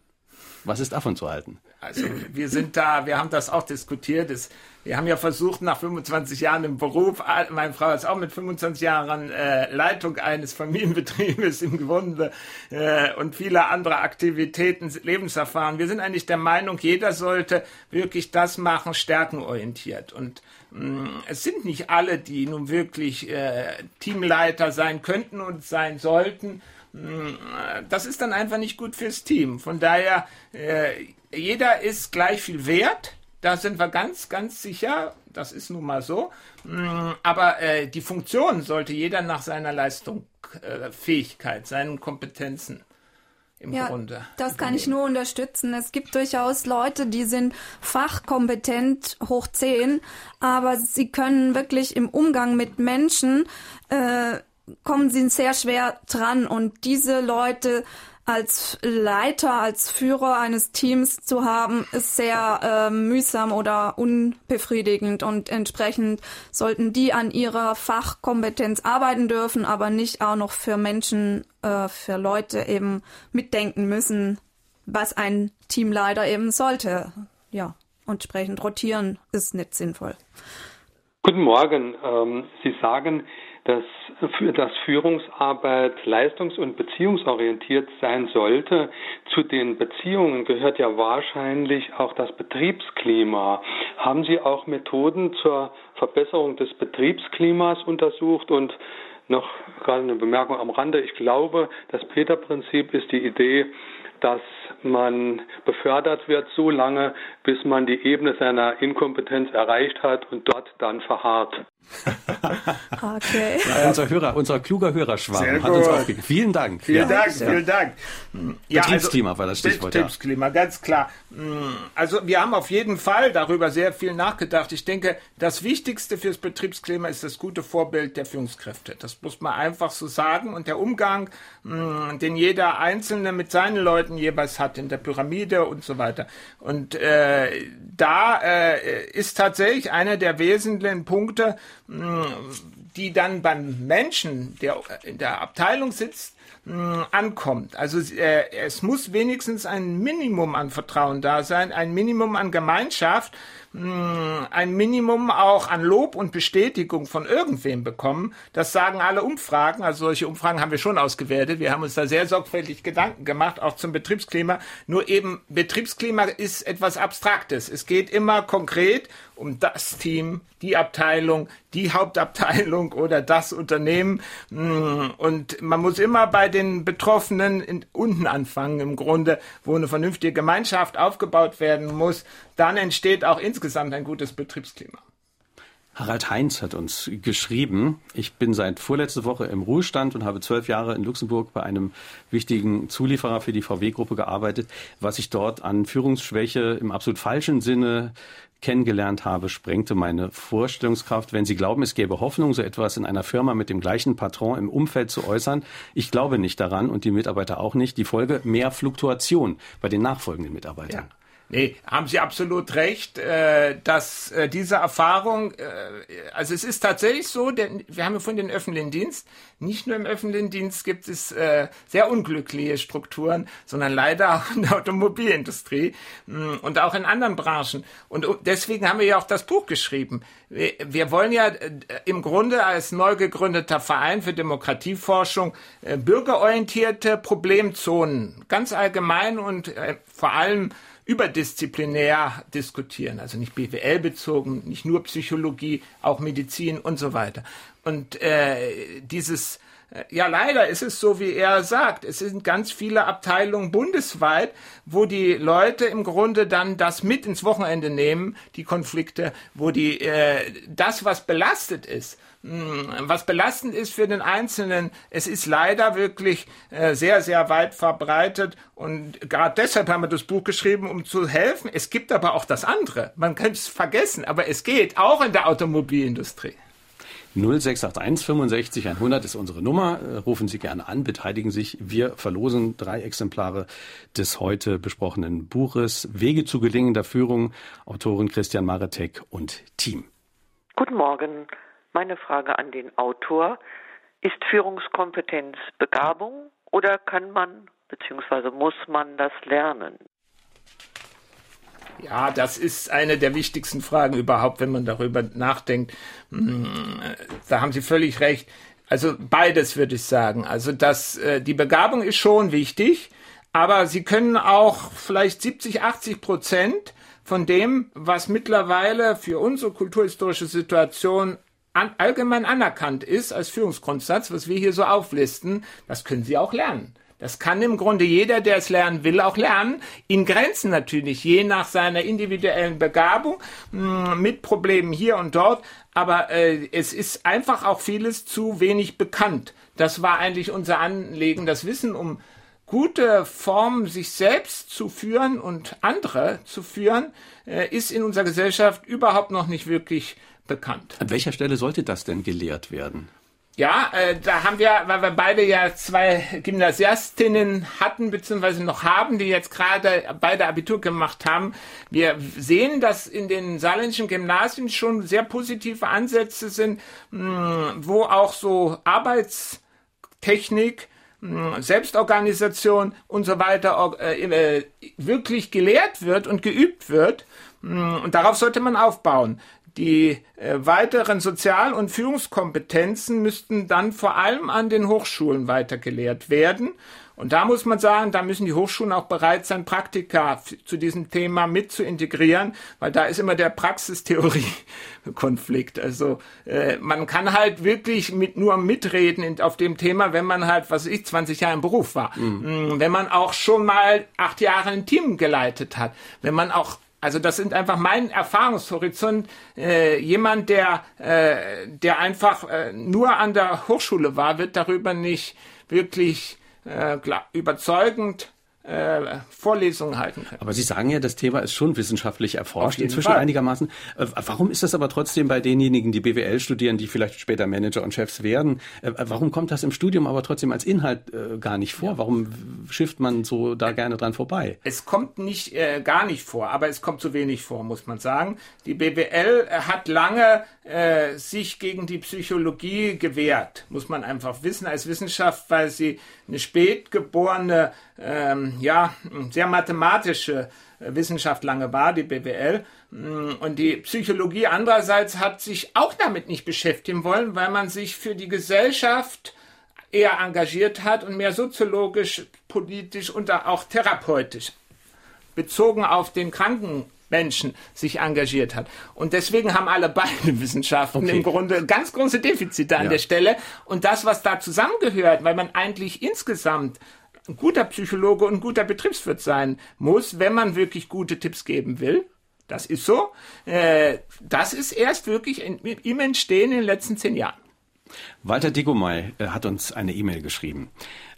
Was ist davon zu halten? Also wir sind da, wir haben das auch diskutiert. Es, wir haben ja versucht, nach 25 Jahren im Beruf, meine Frau ist auch mit 25 Jahren äh, Leitung eines Familienbetriebes im Grunde äh, und viele andere Aktivitäten, Lebenserfahren. Wir sind eigentlich der Meinung, jeder sollte wirklich das machen, stärkenorientiert. Und mh, mm, es sind nicht alle, die nun wirklich äh, Teamleiter sein könnten und sein sollten das ist dann einfach nicht gut fürs Team. Von daher, äh, jeder ist gleich viel wert. Da sind wir ganz, ganz sicher. Das ist nun mal so. Mm, aber äh, die Funktion sollte jeder nach seiner Leistung, äh, Fähigkeit, seinen Kompetenzen im ja, Grunde. Das kann ich nur unterstützen. Es gibt durchaus Leute, die sind fachkompetent hoch 10, aber sie können wirklich im Umgang mit Menschen äh, kommen sie sehr schwer dran und diese Leute als Leiter, als Führer eines Teams zu haben, ist sehr äh, mühsam oder unbefriedigend und entsprechend sollten die an ihrer Fachkompetenz arbeiten dürfen, aber nicht auch noch für Menschen, äh, für Leute eben mitdenken müssen, was ein Teamleiter eben sollte. Ja, entsprechend rotieren ist nicht sinnvoll. Guten Morgen. Ähm, Sie sagen, dass, dass Führungsarbeit leistungs- und beziehungsorientiert sein sollte. Zu den Beziehungen gehört ja wahrscheinlich auch das Betriebsklima. Haben Sie auch Methoden zur Verbesserung des Betriebsklimas untersucht und noch gerade eine Bemerkung am Rande. Ich glaube, das Peter-Prinzip ist die Idee, dass man befördert wird so lange, bis man die Ebene seiner Inkompetenz erreicht hat und dort dann verharrt. okay. Ja, unser Hörer, unser kluger Hörerschwarm hat uns aufgegeben. Vielen Dank. Vielen ja. Dank, vielen Dank. Ja, Betriebsklima also, war das Stichwort. Betriebsklima, ja. ganz klar. Also wir haben auf jeden Fall darüber sehr viel nachgedacht. Ich denke, das Wichtigste fürs Betriebsklima ist das gute Vorbild der Führungskräfte. Das muss man einfach so sagen. Und der Umgang, den jeder Einzelne mit seinen Leuten jeweils hat in der Pyramide und so weiter. Und äh, da äh, ist tatsächlich einer der wesentlichen Punkte, mh, die dann beim Menschen, der in der Abteilung sitzt, ankommt. Also äh, es muss wenigstens ein Minimum an Vertrauen da sein, ein Minimum an Gemeinschaft, mh, ein Minimum auch an Lob und Bestätigung von irgendwem bekommen. Das sagen alle Umfragen. Also solche Umfragen haben wir schon ausgewertet. Wir haben uns da sehr sorgfältig Gedanken gemacht, auch zum Betriebsklima. Nur eben Betriebsklima ist etwas Abstraktes. Es geht immer konkret um das Team, die Abteilung, die Hauptabteilung oder das Unternehmen. Und man muss immer bei den Betroffenen unten anfangen, im Grunde, wo eine vernünftige Gemeinschaft aufgebaut werden muss. Dann entsteht auch insgesamt ein gutes Betriebsklima. Harald Heinz hat uns geschrieben, ich bin seit vorletzte Woche im Ruhestand und habe zwölf Jahre in Luxemburg bei einem wichtigen Zulieferer für die VW-Gruppe gearbeitet. Was ich dort an Führungsschwäche im absolut falschen Sinne kennengelernt habe, sprengte meine Vorstellungskraft. Wenn Sie glauben, es gäbe Hoffnung, so etwas in einer Firma mit dem gleichen Patron im Umfeld zu äußern, ich glaube nicht daran und die Mitarbeiter auch nicht. Die Folge mehr Fluktuation bei den nachfolgenden Mitarbeitern. Ja. Nee, haben Sie absolut recht, äh, dass äh, diese Erfahrung, äh, also es ist tatsächlich so, denn wir haben ja von den öffentlichen Dienst, nicht nur im öffentlichen Dienst gibt es äh, sehr unglückliche Strukturen, sondern leider auch in der Automobilindustrie mh, mm, und auch in anderen Branchen. Und deswegen haben wir ja auch das Buch geschrieben. Wir, wollen ja äh, im Grunde als neu gegründeter Verein für Demokratieforschung äh, bürgerorientierte Problemzonen ganz allgemein und äh, vor allem überdisziplinär diskutieren, also nicht BWL bezogen, nicht nur Psychologie, auch Medizin und so weiter. Und äh, dieses äh, ja, leider ist es so, wie er sagt. Es sind ganz viele Abteilungen bundesweit, wo die Leute im Grunde dann das mit ins Wochenende nehmen, die Konflikte, wo die äh, das, was belastet ist, was belastend ist für den Einzelnen, es ist leider wirklich äh, sehr, sehr weit verbreitet. Und gerade deshalb haben wir das Buch geschrieben, um zu helfen. Es gibt aber auch das andere. Man kann es vergessen, aber es geht auch in der Automobilindustrie. 0681 65 100 ist unsere Nummer. Äh, rufen Sie gerne an, beteiligen sich. Wir verlosen drei Exemplare des heute besprochenen Buches Wege zu gelingender Führung, Autorin Christian Maretek und Team. Guten Morgen. Meine Frage an den Autor. Ist Führungskompetenz Begabung oder kann man bzw. muss man das lernen? Ja, das ist eine der wichtigsten Fragen überhaupt, wenn man darüber nachdenkt. Hm, da haben Sie völlig recht. Also beides würde ich sagen. Also das, äh, die Begabung ist schon wichtig, aber Sie können auch vielleicht 70, 80 Prozent von dem, was mittlerweile für unsere kulturhistorische Situation an, allgemein anerkannt ist als Führungsgrundsatz, was wir hier so auflisten, das können Sie auch lernen. Das kann im Grunde jeder, der es lernen will, auch lernen. In Grenzen natürlich, je nach seiner individuellen Begabung, hm, mit Problemen hier und dort. Aber äh, es ist einfach auch vieles zu wenig bekannt. Das war eigentlich unser Anliegen, das Wissen um gute Formen, sich selbst zu führen und andere zu führen, äh, ist in unserer Gesellschaft überhaupt noch nicht wirklich bekannt. An welcher Stelle sollte das denn gelehrt werden? Ja, äh, da haben wir, weil wir beide ja zwei Gymnasiastinnen hatten, beziehungsweise noch haben, die jetzt gerade beide Abitur gemacht haben. Wir sehen, dass in den saarländischen Gymnasien schon sehr positive Ansätze sind, mh, wo auch so Arbeitstechnik, mh, Selbstorganisation und so weiter äh, äh, wirklich gelehrt wird und geübt wird. Und darauf sollte man aufbauen. Die äh, weiteren Sozial- und Führungskompetenzen müssten dann vor allem an den Hochschulen weitergelehrt werden. Und da muss man sagen, da müssen die Hochschulen auch bereit sein, Praktika zu diesem Thema mit zu integrieren, weil da ist immer der Praxistheorie-Konflikt. Also äh, man kann halt wirklich mit nur mitreden in, auf dem Thema, wenn man halt, was ich, 20 Jahre im Beruf war. Mhm. Wenn man auch schon mal acht Jahre ein Team geleitet hat. Wenn man auch also das sind einfach mein Erfahrungshorizont. Äh, jemand, der, äh, der einfach äh, nur an der Hochschule war, wird darüber nicht wirklich äh, überzeugend äh, Vorlesungen halten können. Aber Sie sagen ja, das Thema ist schon wissenschaftlich erforscht, inzwischen Fall. einigermaßen. Äh, warum ist das aber trotzdem bei denjenigen, die BWL studieren, die vielleicht später Manager und Chefs werden, äh, warum kommt das im Studium aber trotzdem als Inhalt gar nicht vor? Ja. Warum schifft man so da gerne dran vorbei? Es kommt nicht gar nicht vor, aber es kommt zu wenig vor, muss man sagen. Die BWL hat lange äh, sich gegen die Psychologie gewehrt, muss man einfach wissen als Wissenschaft, weil sie eine spätgeborene ähm, ja, sehr mathematische äh, Wissenschaft lange war, die BWL. Mm, und die Psychologie andererseits hat sich auch damit nicht beschäftigen wollen, weil man sich für die Gesellschaft eher engagiert hat und mehr soziologisch, politisch und auch therapeutisch bezogen auf den Kranken Menschen sich engagiert hat. Und deswegen haben alle beide Wissenschaften okay. im Grunde ganz große Defizite an ja. der Stelle. Und das, was da zusammengehört, weil man eigentlich insgesamt ein guter Psychologe und ein guter Betriebswirt sein muss, wenn man wirklich gute Tipps geben will. Das ist so. Äh, das ist erst wirklich im Entstehen in den letzten zehn Jahren. Walter Digomay äh, hat uns eine E-Mail geschrieben.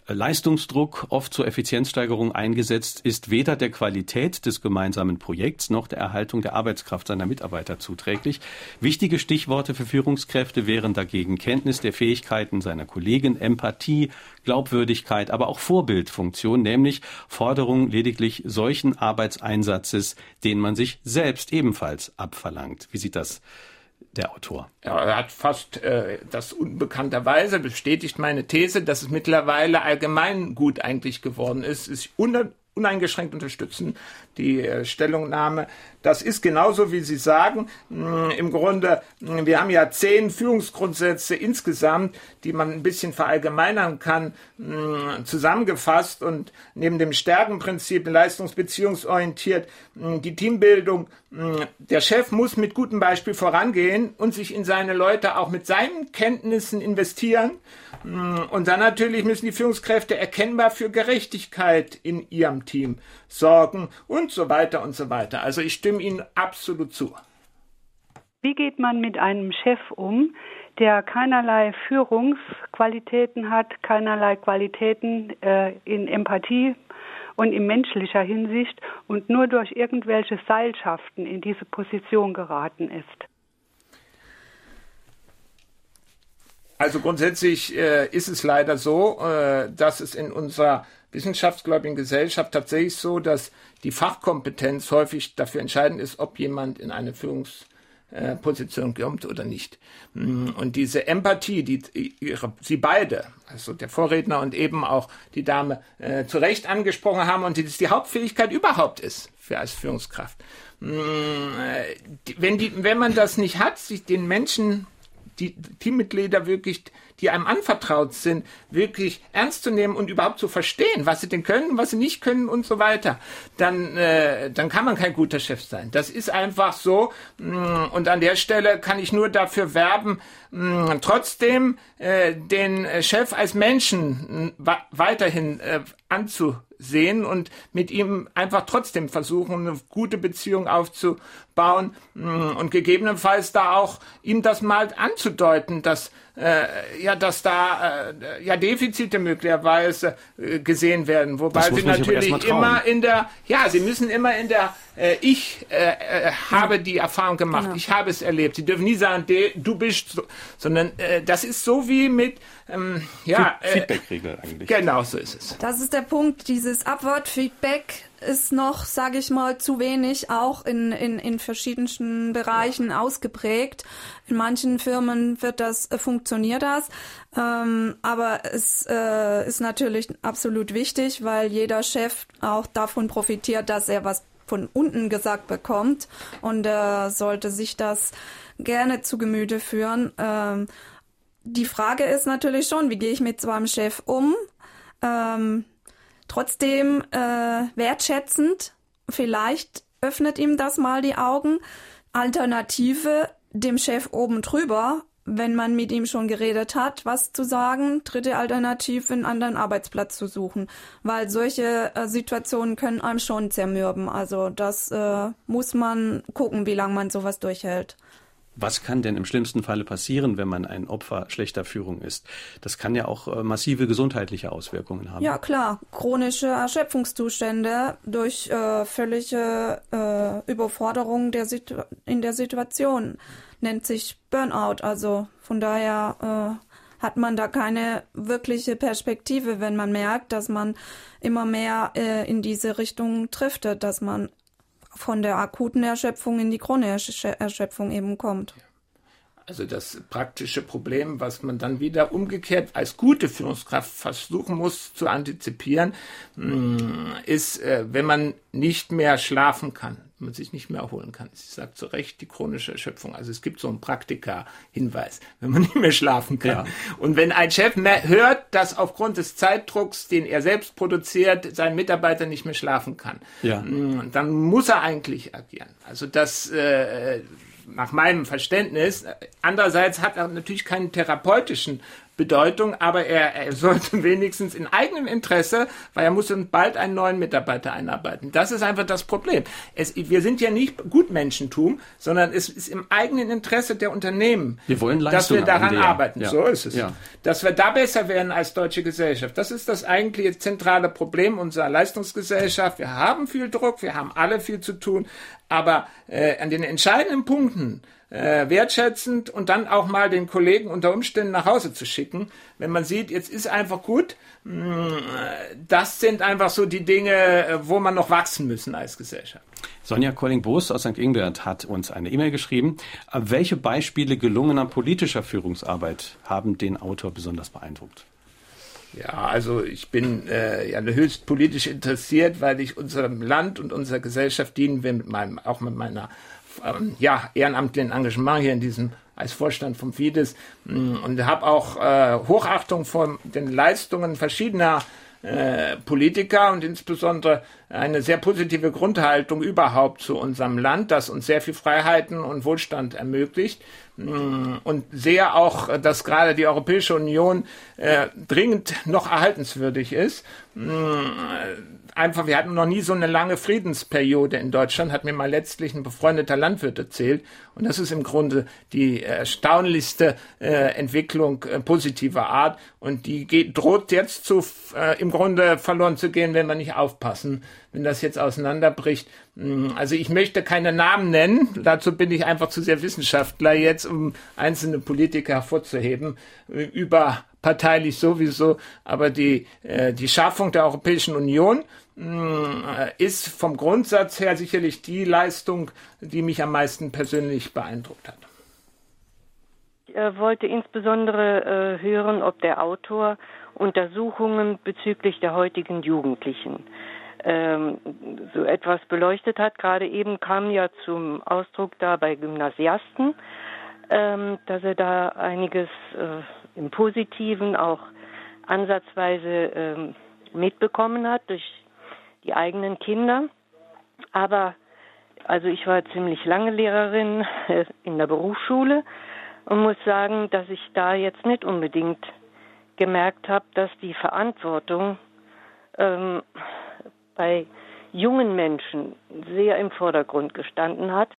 Leistungsdruck, oft zur Effizienzsteigerung eingesetzt, ist weder der Qualität des gemeinsamen Projekts noch der Erhaltung der Arbeitskraft seiner Mitarbeiter zuträglich. Wichtige Stichworte für Führungskräfte wären dagegen Kenntnis der Fähigkeiten seiner Kollegen, Empathie, Glaubwürdigkeit, aber auch Vorbildfunktion, nämlich Forderung lediglich solchen Arbeitseinsatzes, den man sich selbst ebenfalls abverlangt. Wie sieht das der Autor. Er hat fast äh, das unbekannterweise bestätigt meine These, dass es mittlerweile allgemein gut eigentlich geworden ist. ist uneingeschränkt unterstützen die äh, Stellungnahme. Das ist genauso, wie Sie sagen. Mm, Im Grunde, mm, wir haben ja zehn Führungsgrundsätze insgesamt, die man ein bisschen verallgemeinern kann, mm, zusammengefasst und neben dem Stärkenprinzip leistungsbeziehungsorientiert die Teambildung. Der Chef muss mit gutem Beispiel vorangehen und sich in seine Leute auch mit seinen Kenntnissen investieren und dann natürlich müssen die Führungskräfte erkennbar für Gerechtigkeit in ihrem Team sorgen und so weiter und so weiter. Also ich stimme Ihnen absolut zu. Wie geht man mit einem Chef um, der keinerlei Führungsqualitäten hat, keinerlei Qualitäten äh, in Empathie und in menschlicher Hinsicht und nur durch irgendwelche Seilschaften in diese Position geraten ist? Also grundsätzlich äh, ist es leider so, äh, dass es in unserer wissenschaftsgläubigen Gesellschaft tatsächlich so, dass die Fachkompetenz häufig dafür entscheidend ist, ob jemand in eine Führungs äh, Position kommt oder nicht. Mm, und diese Empathie, die ihre, sie beide, also der Vorredner und eben auch die Dame, äh, zu Recht angesprochen haben und die, die Hauptfähigkeit überhaupt ist für als Führungskraft. Mm, äh, wenn, die, wenn man das nicht hat, sich den Menschen die Teammitglieder wirklich, die einem anvertraut sind, wirklich ernst zu nehmen und überhaupt zu verstehen, was sie denn können, was sie nicht können und so weiter, dann, äh, dann kann man kein guter Chef sein. Das ist einfach so. Mm, und an der Stelle kann ich nur dafür werben, mm, trotzdem äh, den Chef als Menschen mh, weiterhin äh, anzusehen und mit ihm einfach trotzdem versuchen, eine gute Beziehung aufzubauen und gegebenenfalls da auch ihm das mal anzudeuten, dass äh, ja, dass da äh, ja Defizite möglicherweise äh, gesehen werden, wobei sie natürlich immer in der, ja, sie müssen immer in der äh, ich äh, äh, habe die Erfahrung gemacht, genau. ich habe es erlebt. Sie dürfen nie sagen, du bist so, sondern äh, das ist so wie mit ähm, ja, Feedback-Regel eigentlich. Genau so ist es. Das ist der Punkt, dieses Upward-Feedback ist noch, sage ich mal, zu wenig auch in, in, in verschiedensten Bereichen ja. ausgeprägt. In manchen Firmen wird das, äh, funktioniert das. Ähm, aber es äh, ist natürlich absolut wichtig, weil jeder Chef auch davon profitiert, dass er was von unten gesagt bekommt und er sollte sich das gerne zu Gemüte führen. Ähm, die Frage ist natürlich schon, wie gehe ich mit so einem Chef um? Ähm, trotzdem äh, wertschätzend, vielleicht öffnet ihm das mal die Augen. Alternative dem Chef oben drüber, wenn man mit ihm schon geredet hat, was zu sagen, dritte Alternative, einen anderen Arbeitsplatz zu suchen. Weil solche äh, Situationen können einem schon zermürben. Also das äh, muss man gucken, wie lange man sowas durchhält. Was kann denn im schlimmsten Falle passieren, wenn man ein Opfer schlechter Führung ist? Das kann ja auch äh, massive gesundheitliche Auswirkungen haben. Ja, klar. Chronische Erschöpfungszustände durch äh, völlige äh, Überforderung der in der Situation nennt sich Burnout. Also von daher äh, hat man da keine wirkliche Perspektive, wenn man merkt, dass man immer mehr äh, in diese Richtung driftet, dass man von der akuten Erschöpfung in die chronische Erschöpfung eben kommt. Also das praktische Problem, was man dann wieder umgekehrt als gute Führungskraft versuchen muss zu antizipieren, mm, ist, äh, wenn man nicht mehr schlafen kann, man sich nicht mehr erholen kann. Sie sagt zu Recht die chronische Erschöpfung. Also es gibt so einen Praktika-Hinweis, wenn man nicht mehr schlafen kann. Ja. Und wenn ein Chef hört, dass aufgrund des Zeitdrucks, den er selbst produziert, sein Mitarbeiter nicht mehr schlafen kann, ja. Mm, dann muss er eigentlich agieren. Also das äh, nach meinem Verständnis. Andererseits hat er natürlich keinen therapeutischen Bedeutung, aber er, er sollte wenigstens in eigenem Interesse, weil er muss bald einen neuen Mitarbeiter einarbeiten. Das ist einfach das Problem. Es, wir sind ja nicht Gutmenschentum, sondern es ist im eigenen Interesse der Unternehmen, wir wollen dass wir daran arbeiten. Ja. So ist es. Ja. Dass wir da besser werden als deutsche Gesellschaft. Das ist das eigentliche zentrale Problem unserer Leistungsgesellschaft. Wir haben viel Druck, wir haben alle viel zu tun, aber äh, an den entscheidenden Punkten äh, wertschätzend und dann auch mal den Kollegen unter Umständen nach Hause zu schicken, wenn man sieht, jetzt ist einfach gut. Mm, das sind einfach so die Dinge, äh, wo man noch wachsen müssen als Gesellschaft. Sonja Colling-Boos aus St. Ingbert hat uns eine E-Mail geschrieben. Äh, welche Beispiele gelungener politischer Führungsarbeit haben den Autor besonders beeindruckt? Ja, also ich bin äh, ja höchst politisch interessiert, weil ich unserem Land und unserer Gesellschaft dienen will, mit meinem, auch mit meiner ähm, ja, ehrenamtlichen Engagement hier in diesem als Vorstand vom Fides mm, und habe auch äh, Hochachtung vor den Leistungen verschiedener äh, Politiker und insbesondere eine sehr positive Grundhaltung überhaupt zu unserem Land, das uns sehr viel Freiheiten und Wohlstand ermöglicht. mm, und sehe auch, dass gerade die Europäische Union äh, dringend noch erhaltenswürdig ist. Mm, einfach, wir hatten noch nie so eine lange Friedensperiode in Deutschland, hat mir mal letztlich ein befreundeter Landwirt erzählt. Und das ist im Grunde die erstaunlichste äh, Entwicklung äh, positiver Art. Und die geht, droht jetzt zu, äh, im Grunde verloren zu gehen, wenn wir nicht aufpassen, wenn das jetzt auseinanderbricht. Mm, also ich möchte keine Namen nennen, dazu bin ich einfach zu sehr Wissenschaftler jetzt, um einzelne Politiker hervorzuheben, äh, überparteilich sowieso, aber die, äh, die Schaffung der Europäischen Union mm, ist vom Grundsatz her sicherlich die Leistung, die mich am meisten persönlich beeindruckt hat. Ich äh, wollte insbesondere äh, hören, ob der Autor Untersuchungen bezüglich der heutigen Jugendlichen ähm, so etwas beleuchtet hat. Gerade eben kam ja zum Ausdruck da bei Gymnasiasten, ähm, dass er da einiges äh, im Positiven auch ansatzweise ähm, mitbekommen hat durch die eigenen Kinder. Aber also ich war ziemlich lange Lehrerin äh, in der Berufsschule und muss sagen, dass ich da jetzt nicht unbedingt gemerkt habe, dass die Verantwortung ähm, bei jungen Menschen sehr im Vordergrund gestanden hat.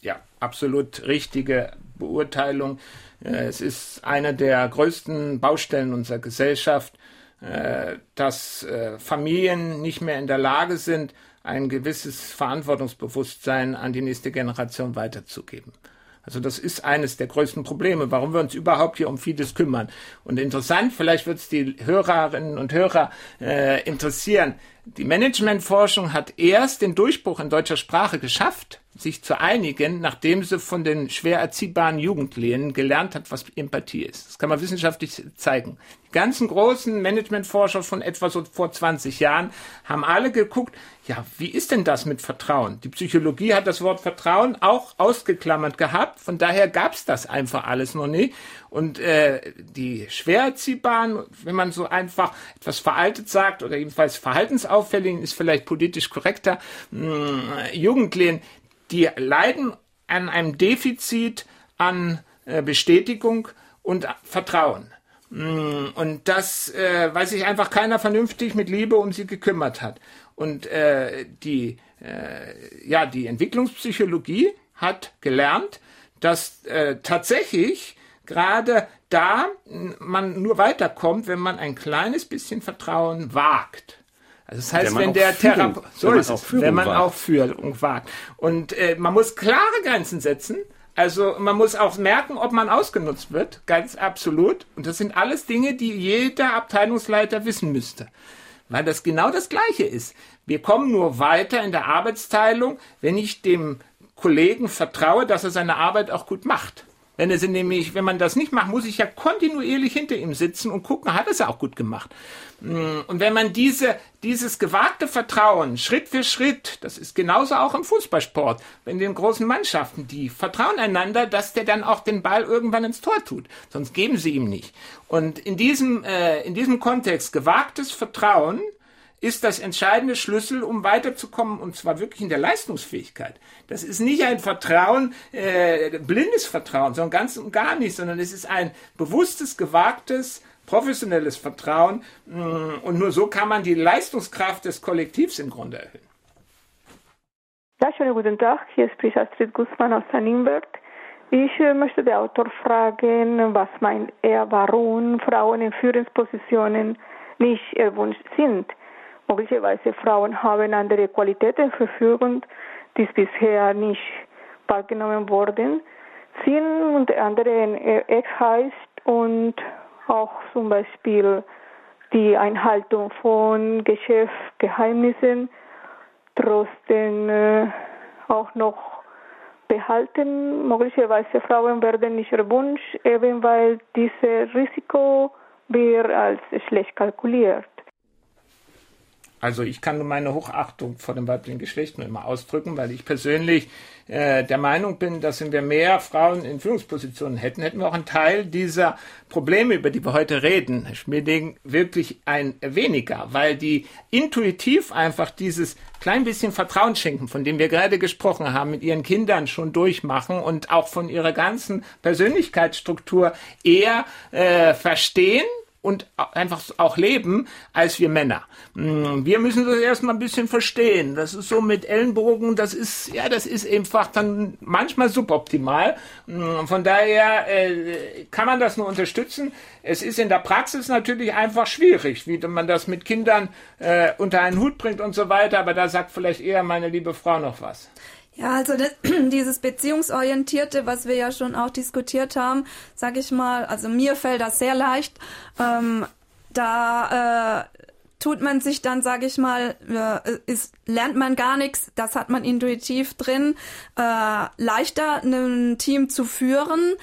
Ja, absolut richtige Beurteilung. Äh, es ist eine der größten Baustellen unserer Gesellschaft, äh, dass äh, Familien nicht mehr in der Lage sind, ein gewisses Verantwortungsbewusstsein an die nächste Generation weiterzugeben. Also das ist eines der größten Probleme, warum wir uns überhaupt hier um vieles kümmern. Und interessant, vielleicht wird es die Hörerinnen und Hörer äh, interessieren, die Managementforschung hat erst den Durchbruch in deutscher Sprache geschafft, sich zu einigen, nachdem sie von den schwer erziehbaren Jugendlichen gelernt hat, was Empathie ist. Das kann man wissenschaftlich zeigen. Die ganzen großen Managementforscher von etwa so vor 20 Jahren haben alle geguckt, ja, wie ist denn das mit Vertrauen? Die Psychologie hat das Wort Vertrauen auch ausgeklammert gehabt, von daher gab es das einfach alles noch nicht. Und äh, die schwer erziehbaren, wenn man so einfach etwas veraltet sagt oder jedenfalls verhaltensauffälligen, ist vielleicht politisch korrekter, mh, hm, Jugendlichen, die leiden an einem Defizit an äh, Bestätigung und Vertrauen. Hm, und das, äh, weil sich einfach keiner vernünftig mit Liebe um sie gekümmert hat. Und äh, die, äh, ja, die Entwicklungspsychologie hat gelernt, dass äh, tatsächlich gerade da man nur weiterkommt, wenn man ein kleines bisschen Vertrauen wagt. Also das heißt, wenn, wenn der Therapeut, so ist es, wenn man auch Führung wagt. Und äh, man muss klare Grenzen setzen. Also man muss auch merken, ob man ausgenutzt wird, ganz absolut. Und das sind alles Dinge, die jeder Abteilungsleiter wissen müsste. Weil das genau das Gleiche ist. Wir kommen nur weiter in der Arbeitsteilung, wenn ich dem Kollegen vertraue, dass er seine Arbeit auch gut macht. Wenn er nämlich, wenn man das nicht macht, muss ich ja kontinuierlich hinter ihm sitzen und gucken, hat es auch gut gemacht. Mm, und wenn man diese, dieses gewagte Vertrauen Schritt für Schritt, das ist genauso auch im Fußballsport, in den großen Mannschaften, die vertrauen einander, dass der dann auch den Ball irgendwann ins Tor tut. Sonst geben sie ihm nicht. Und in diesem, äh, in diesem Kontext gewagtes Vertrauen, ist das entscheidende Schlüssel, um weiterzukommen, und zwar wirklich in der Leistungsfähigkeit. Das ist nicht ein Vertrauen, äh, blindes Vertrauen, sondern ganz und gar nicht, sondern es ist ein bewusstes, gewagtes, professionelles Vertrauen. Mm, und nur so kann man die Leistungskraft des Kollektivs im Grunde erhöhen. Ja, schönen guten Tag. Hier spricht Astrid Guzman aus Tannenberg. Ich äh, möchte den Autor fragen, was meint er, warum Frauen in Führungspositionen nicht erwünscht sind. Möglicherweise Frauen haben andere Qualitäten verfügen, die bisher nicht wahrgenommen wurden. Sind unter anderem Ehrgeiz und auch zum Beispiel die Einhaltung von Geschäftsgeheimnissen trotzdem äh, auch noch behalten. Möglicherweise Frauen werden nicht erwünscht, eben weil dieses Risiko wird als schlecht kalkuliert. Also ich kann nur meine Hochachtung vor dem weiblichen Geschlecht nur immer ausdrücken, weil ich persönlich äh, der Meinung bin, dass wenn wir mehr Frauen in Führungspositionen hätten, hätten wir auch einen Teil dieser Probleme, über die wir heute reden, Schmieding, wirklich ein weniger, weil die intuitiv einfach dieses klein bisschen Vertrauen schenken, von dem wir gerade gesprochen haben, mit ihren Kindern schon durchmachen und auch von ihrer ganzen Persönlichkeitsstruktur eher äh, verstehen, und einfach auch leben als wir Männer. Mm, wir müssen das erstmal ein bisschen verstehen. Das ist so mit Ellenbogen, das ist, ja, das ist einfach dann manchmal suboptimal. Mm, von daher äh, kann man das nur unterstützen. Es ist in der Praxis natürlich einfach schwierig, wie man das mit Kindern äh, unter einen Hut bringt und so weiter, aber da sagt vielleicht eher meine liebe Frau noch was. Ja, also das, dieses beziehungsorientierte, was wir ja schon auch diskutiert haben, sag ich mal, also mir fällt das sehr leicht. Ähm, da äh, tut man sich dann, sag ich mal, äh, ist, lernt man gar nichts, das hat man intuitiv drin, äh, leichter ein Team zu führen.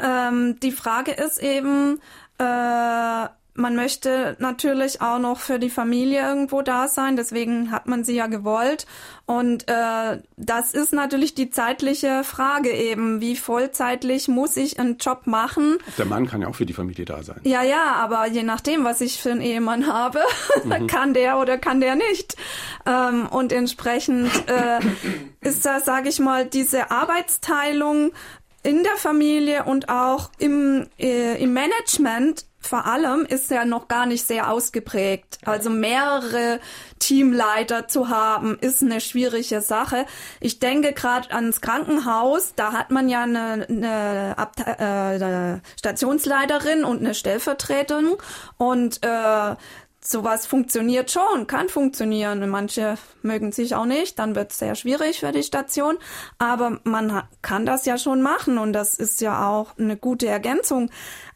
Ähm, die Frage ist eben, äh, man möchte natürlich auch noch für die Familie irgendwo da sein, deswegen hat man sie ja gewollt. Und äh, das ist natürlich die zeitliche Frage eben, wie vollzeitlich muss ich einen Job machen? Der Mann kann ja auch für die Familie da sein. Ja, ja, aber je nachdem, was ich für einen Ehemann habe, mhm. kann der oder kann der nicht. Ähm, und entsprechend äh, ist das, sage ich mal, diese Arbeitsteilung in der Familie und auch im, äh, im Management vor allem ist er noch gar nicht sehr ausgeprägt. Also mehrere Teamleiter zu haben, ist eine schwierige Sache. Ich denke gerade ans Krankenhaus, da hat man ja eine, eine, äh, eine Stationsleiterin und eine Stellvertretung und äh, sowas funktioniert schon, kann funktionieren. Manche mögen sich auch nicht, dann wird es sehr schwierig für die Station. Aber man kann das ja schon machen und das ist ja auch eine gute Ergänzung.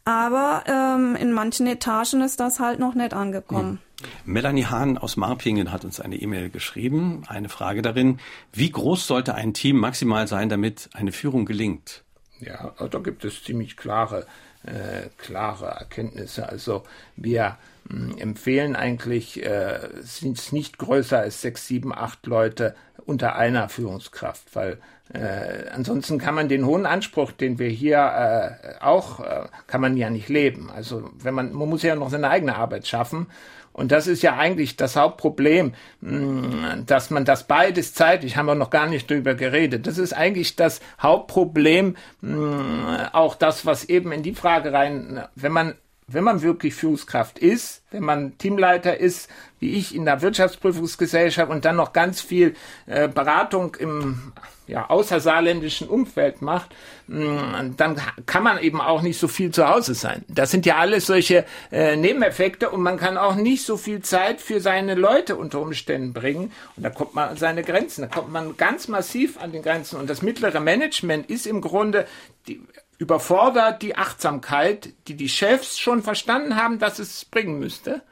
Aber ähm, in manchen Etagen ist das halt noch nicht angekommen. Hm. Melanie Hahn aus Marpingen hat uns eine E-Mail geschrieben. Eine Frage darin, wie groß sollte ein Team maximal sein, damit eine Führung gelingt? Ja, da gibt es ziemlich klare, äh, klare Erkenntnisse. Also wir hm, empfehlen eigentlich, äh, sind es nicht größer als sechs, sieben, acht Leute unter einer Führungskraft, weil äh, ansonsten kann man den hohen Anspruch, den wir hier äh, auch, äh, kann man ja nicht leben. Also wenn man, man muss ja noch seine eigene Arbeit schaffen. Und das ist ja eigentlich das Hauptproblem, mh, mm, dass man das beides zeitlich, haben wir noch gar nicht drüber geredet. Das ist eigentlich das Hauptproblem, mh, mm, auch das, was eben in die Frage rein, wenn man wenn man wirklich Führungskraft ist, wenn man Teamleiter ist, wie ich in der Wirtschaftsprüfungsgesellschaft und dann noch ganz viel äh, Beratung im ja, außersaarländischen Umfeld macht, mm, dann kann man eben auch nicht so viel zu Hause sein. Das sind ja alles solche äh, Nebeneffekte und man kann auch nicht so viel Zeit für seine Leute unter Umständen bringen. Und da kommt man an seine Grenzen, da kommt man ganz massiv an den Grenzen. Und das mittlere Management ist im Grunde die, überfordert die Achtsamkeit, die die Chefs schon verstanden haben, dass es bringen müsste,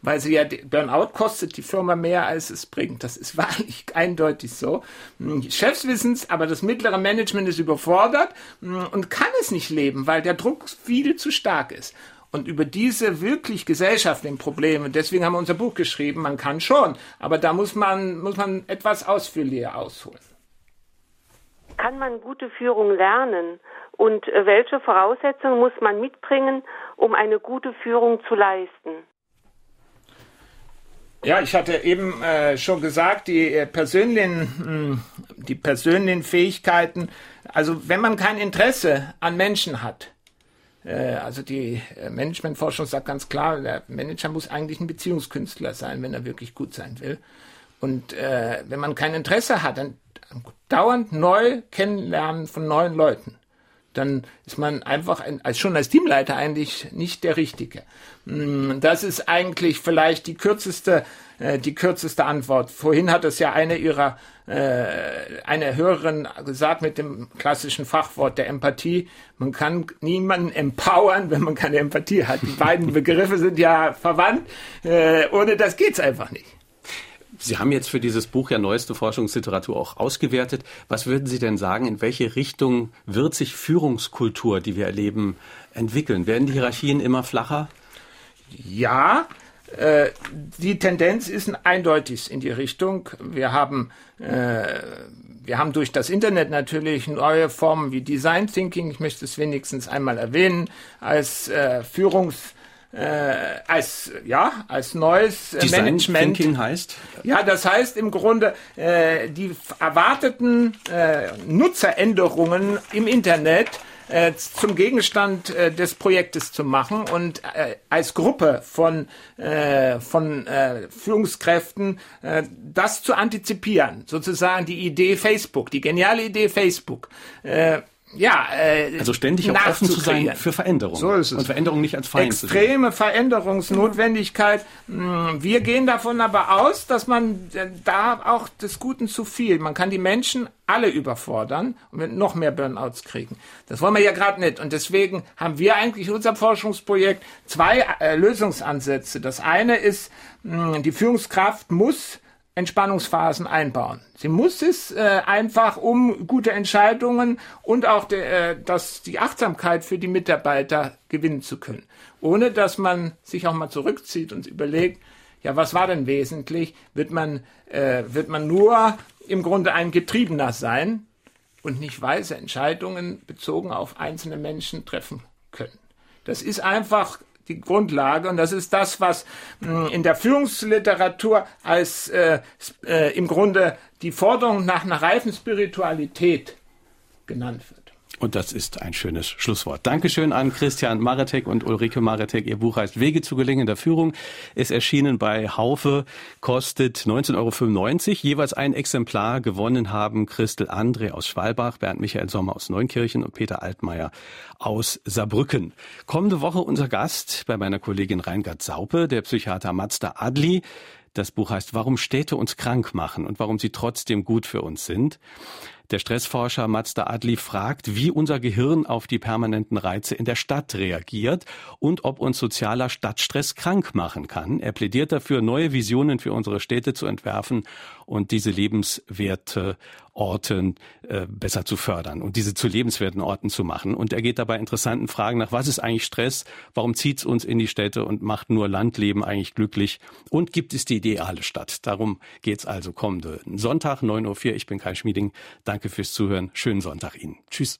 weil sie ja Burnout kostet die Firma mehr, als es bringt. Das ist wahrlich eindeutig so. Hm, Chefs wissen es, aber das mittlere Management ist überfordert hm, und kann es nicht leben, weil der Druck viel zu stark ist. Und über diese wirklich gesellschaftlichen Probleme, deswegen haben wir unser Buch geschrieben, man kann schon, aber da muss man, muss man etwas ausführlicher ausholen. Kann man gute Führung lernen? Und äh, welche Voraussetzungen muss man mitbringen, um eine gute Führung zu leisten? Ja, ich hatte eben äh, schon gesagt, die äh, persönlichen, mh, hm, die persönlichen Fähigkeiten. Also wenn man kein Interesse an Menschen hat, äh, also die äh, Managementforschung sagt ganz klar, der Manager muss eigentlich ein Beziehungskünstler sein, wenn er wirklich gut sein will. Und äh, wenn man kein Interesse hat, dann dauernd neu kennenlernen von neuen Leuten dann ist man einfach ein, als schon als Teamleiter eigentlich nicht der Richtige. Hm, das ist eigentlich vielleicht die kürzeste, äh, die kürzeste Antwort. Vorhin hat es ja eine ihrer, äh, eine Hörerin gesagt mit dem klassischen Fachwort der Empathie. Man kann niemanden empowern, wenn man keine Empathie hat. Die beiden Begriffe sind ja verwandt. Äh, ohne das geht's einfach nicht. Sie haben jetzt für dieses Buch ja neueste Forschungsliteratur auch ausgewertet. Was würden Sie denn sagen, in welche Richtung wird sich Führungskultur, die wir erleben, entwickeln? Werden die Hierarchien immer flacher? Ja, äh, die Tendenz ist eindeutig in die Richtung. Wir haben, äh, wir haben durch das Internet natürlich neue Formen wie Design Thinking, ich möchte es wenigstens einmal erwähnen, als äh, Führungs- äh, als ja als neues äh, Design Management Thinking heißt ja das heißt im Grunde äh, die erwarteten äh, Nutzeränderungen im Internet äh, zum Gegenstand äh, des Projektes zu machen und äh, als Gruppe von, äh, von äh, Führungskräften äh, das zu antizipieren. Sozusagen die Idee Facebook, die geniale Idee Facebook. Äh, ja, äh, also ständig auch offen zu sein für Veränderungen. So ist es. Und Veränderungen nicht als Feind Extreme Veränderungsnotwendigkeit. Hm, wir gehen davon aber aus, dass man äh, da auch des Guten zu viel. Man kann die Menschen alle überfordern und noch mehr Burnouts kriegen. Das wollen wir ja gerade nicht. Und deswegen haben wir eigentlich in unserem Forschungsprojekt zwei äh, Lösungsansätze. Das eine ist, mh, hm, die Führungskraft muss Entspannungsphasen einbauen. Sie muss es äh, einfach, um gute Entscheidungen und auch de, äh, das, die Achtsamkeit für die Mitarbeiter gewinnen zu können. Ohne dass man sich auch mal zurückzieht und überlegt, ja, was war denn wesentlich? Wird man, äh, wird man nur im Grunde ein Getriebener sein und nicht weise Entscheidungen bezogen auf einzelne Menschen treffen können. Das ist einfach die Grundlage und das ist das, was hm, in der Führungsliteratur als äh, äh, im Grunde die Forderung nach einer reifen Spiritualität genannt wird. Und das ist ein schönes Schlusswort. Dankeschön an Christian Maretek und Ulrike Maretek. Ihr Buch heißt Wege zu gelingender Führung. Ist erschienen bei Haufe, kostet 19,95 Euro. Jeweils ein Exemplar gewonnen haben Christel André aus Schwalbach, Bernd Michael Sommer aus Neunkirchen und Peter Altmaier aus Saarbrücken. Kommende Woche unser Gast bei meiner Kollegin Reingard Saupe, der Psychiater Mazda Adli. Das Buch heißt Warum Städte uns krank machen und warum sie trotzdem gut für uns sind. Der Stressforscher Mazda Adli fragt, wie unser Gehirn auf die permanenten Reize in der Stadt reagiert und ob uns sozialer Stadtstress krank machen kann. Er plädiert dafür, neue Visionen für unsere Städte zu entwerfen und diese lebenswerte Orten äh, besser zu fördern und diese zu lebenswerten Orten zu machen. Und er geht dabei interessanten Fragen nach, was ist eigentlich Stress, warum zieht es uns in die Städte und macht nur Landleben eigentlich glücklich und gibt es die ideale Stadt? Darum geht's also kommende Sonntag, 9.04 Uhr. Ich bin Kai Schmieding. Danke fürs Zuhören. Schönen Sonntag Ihnen. Tschüss.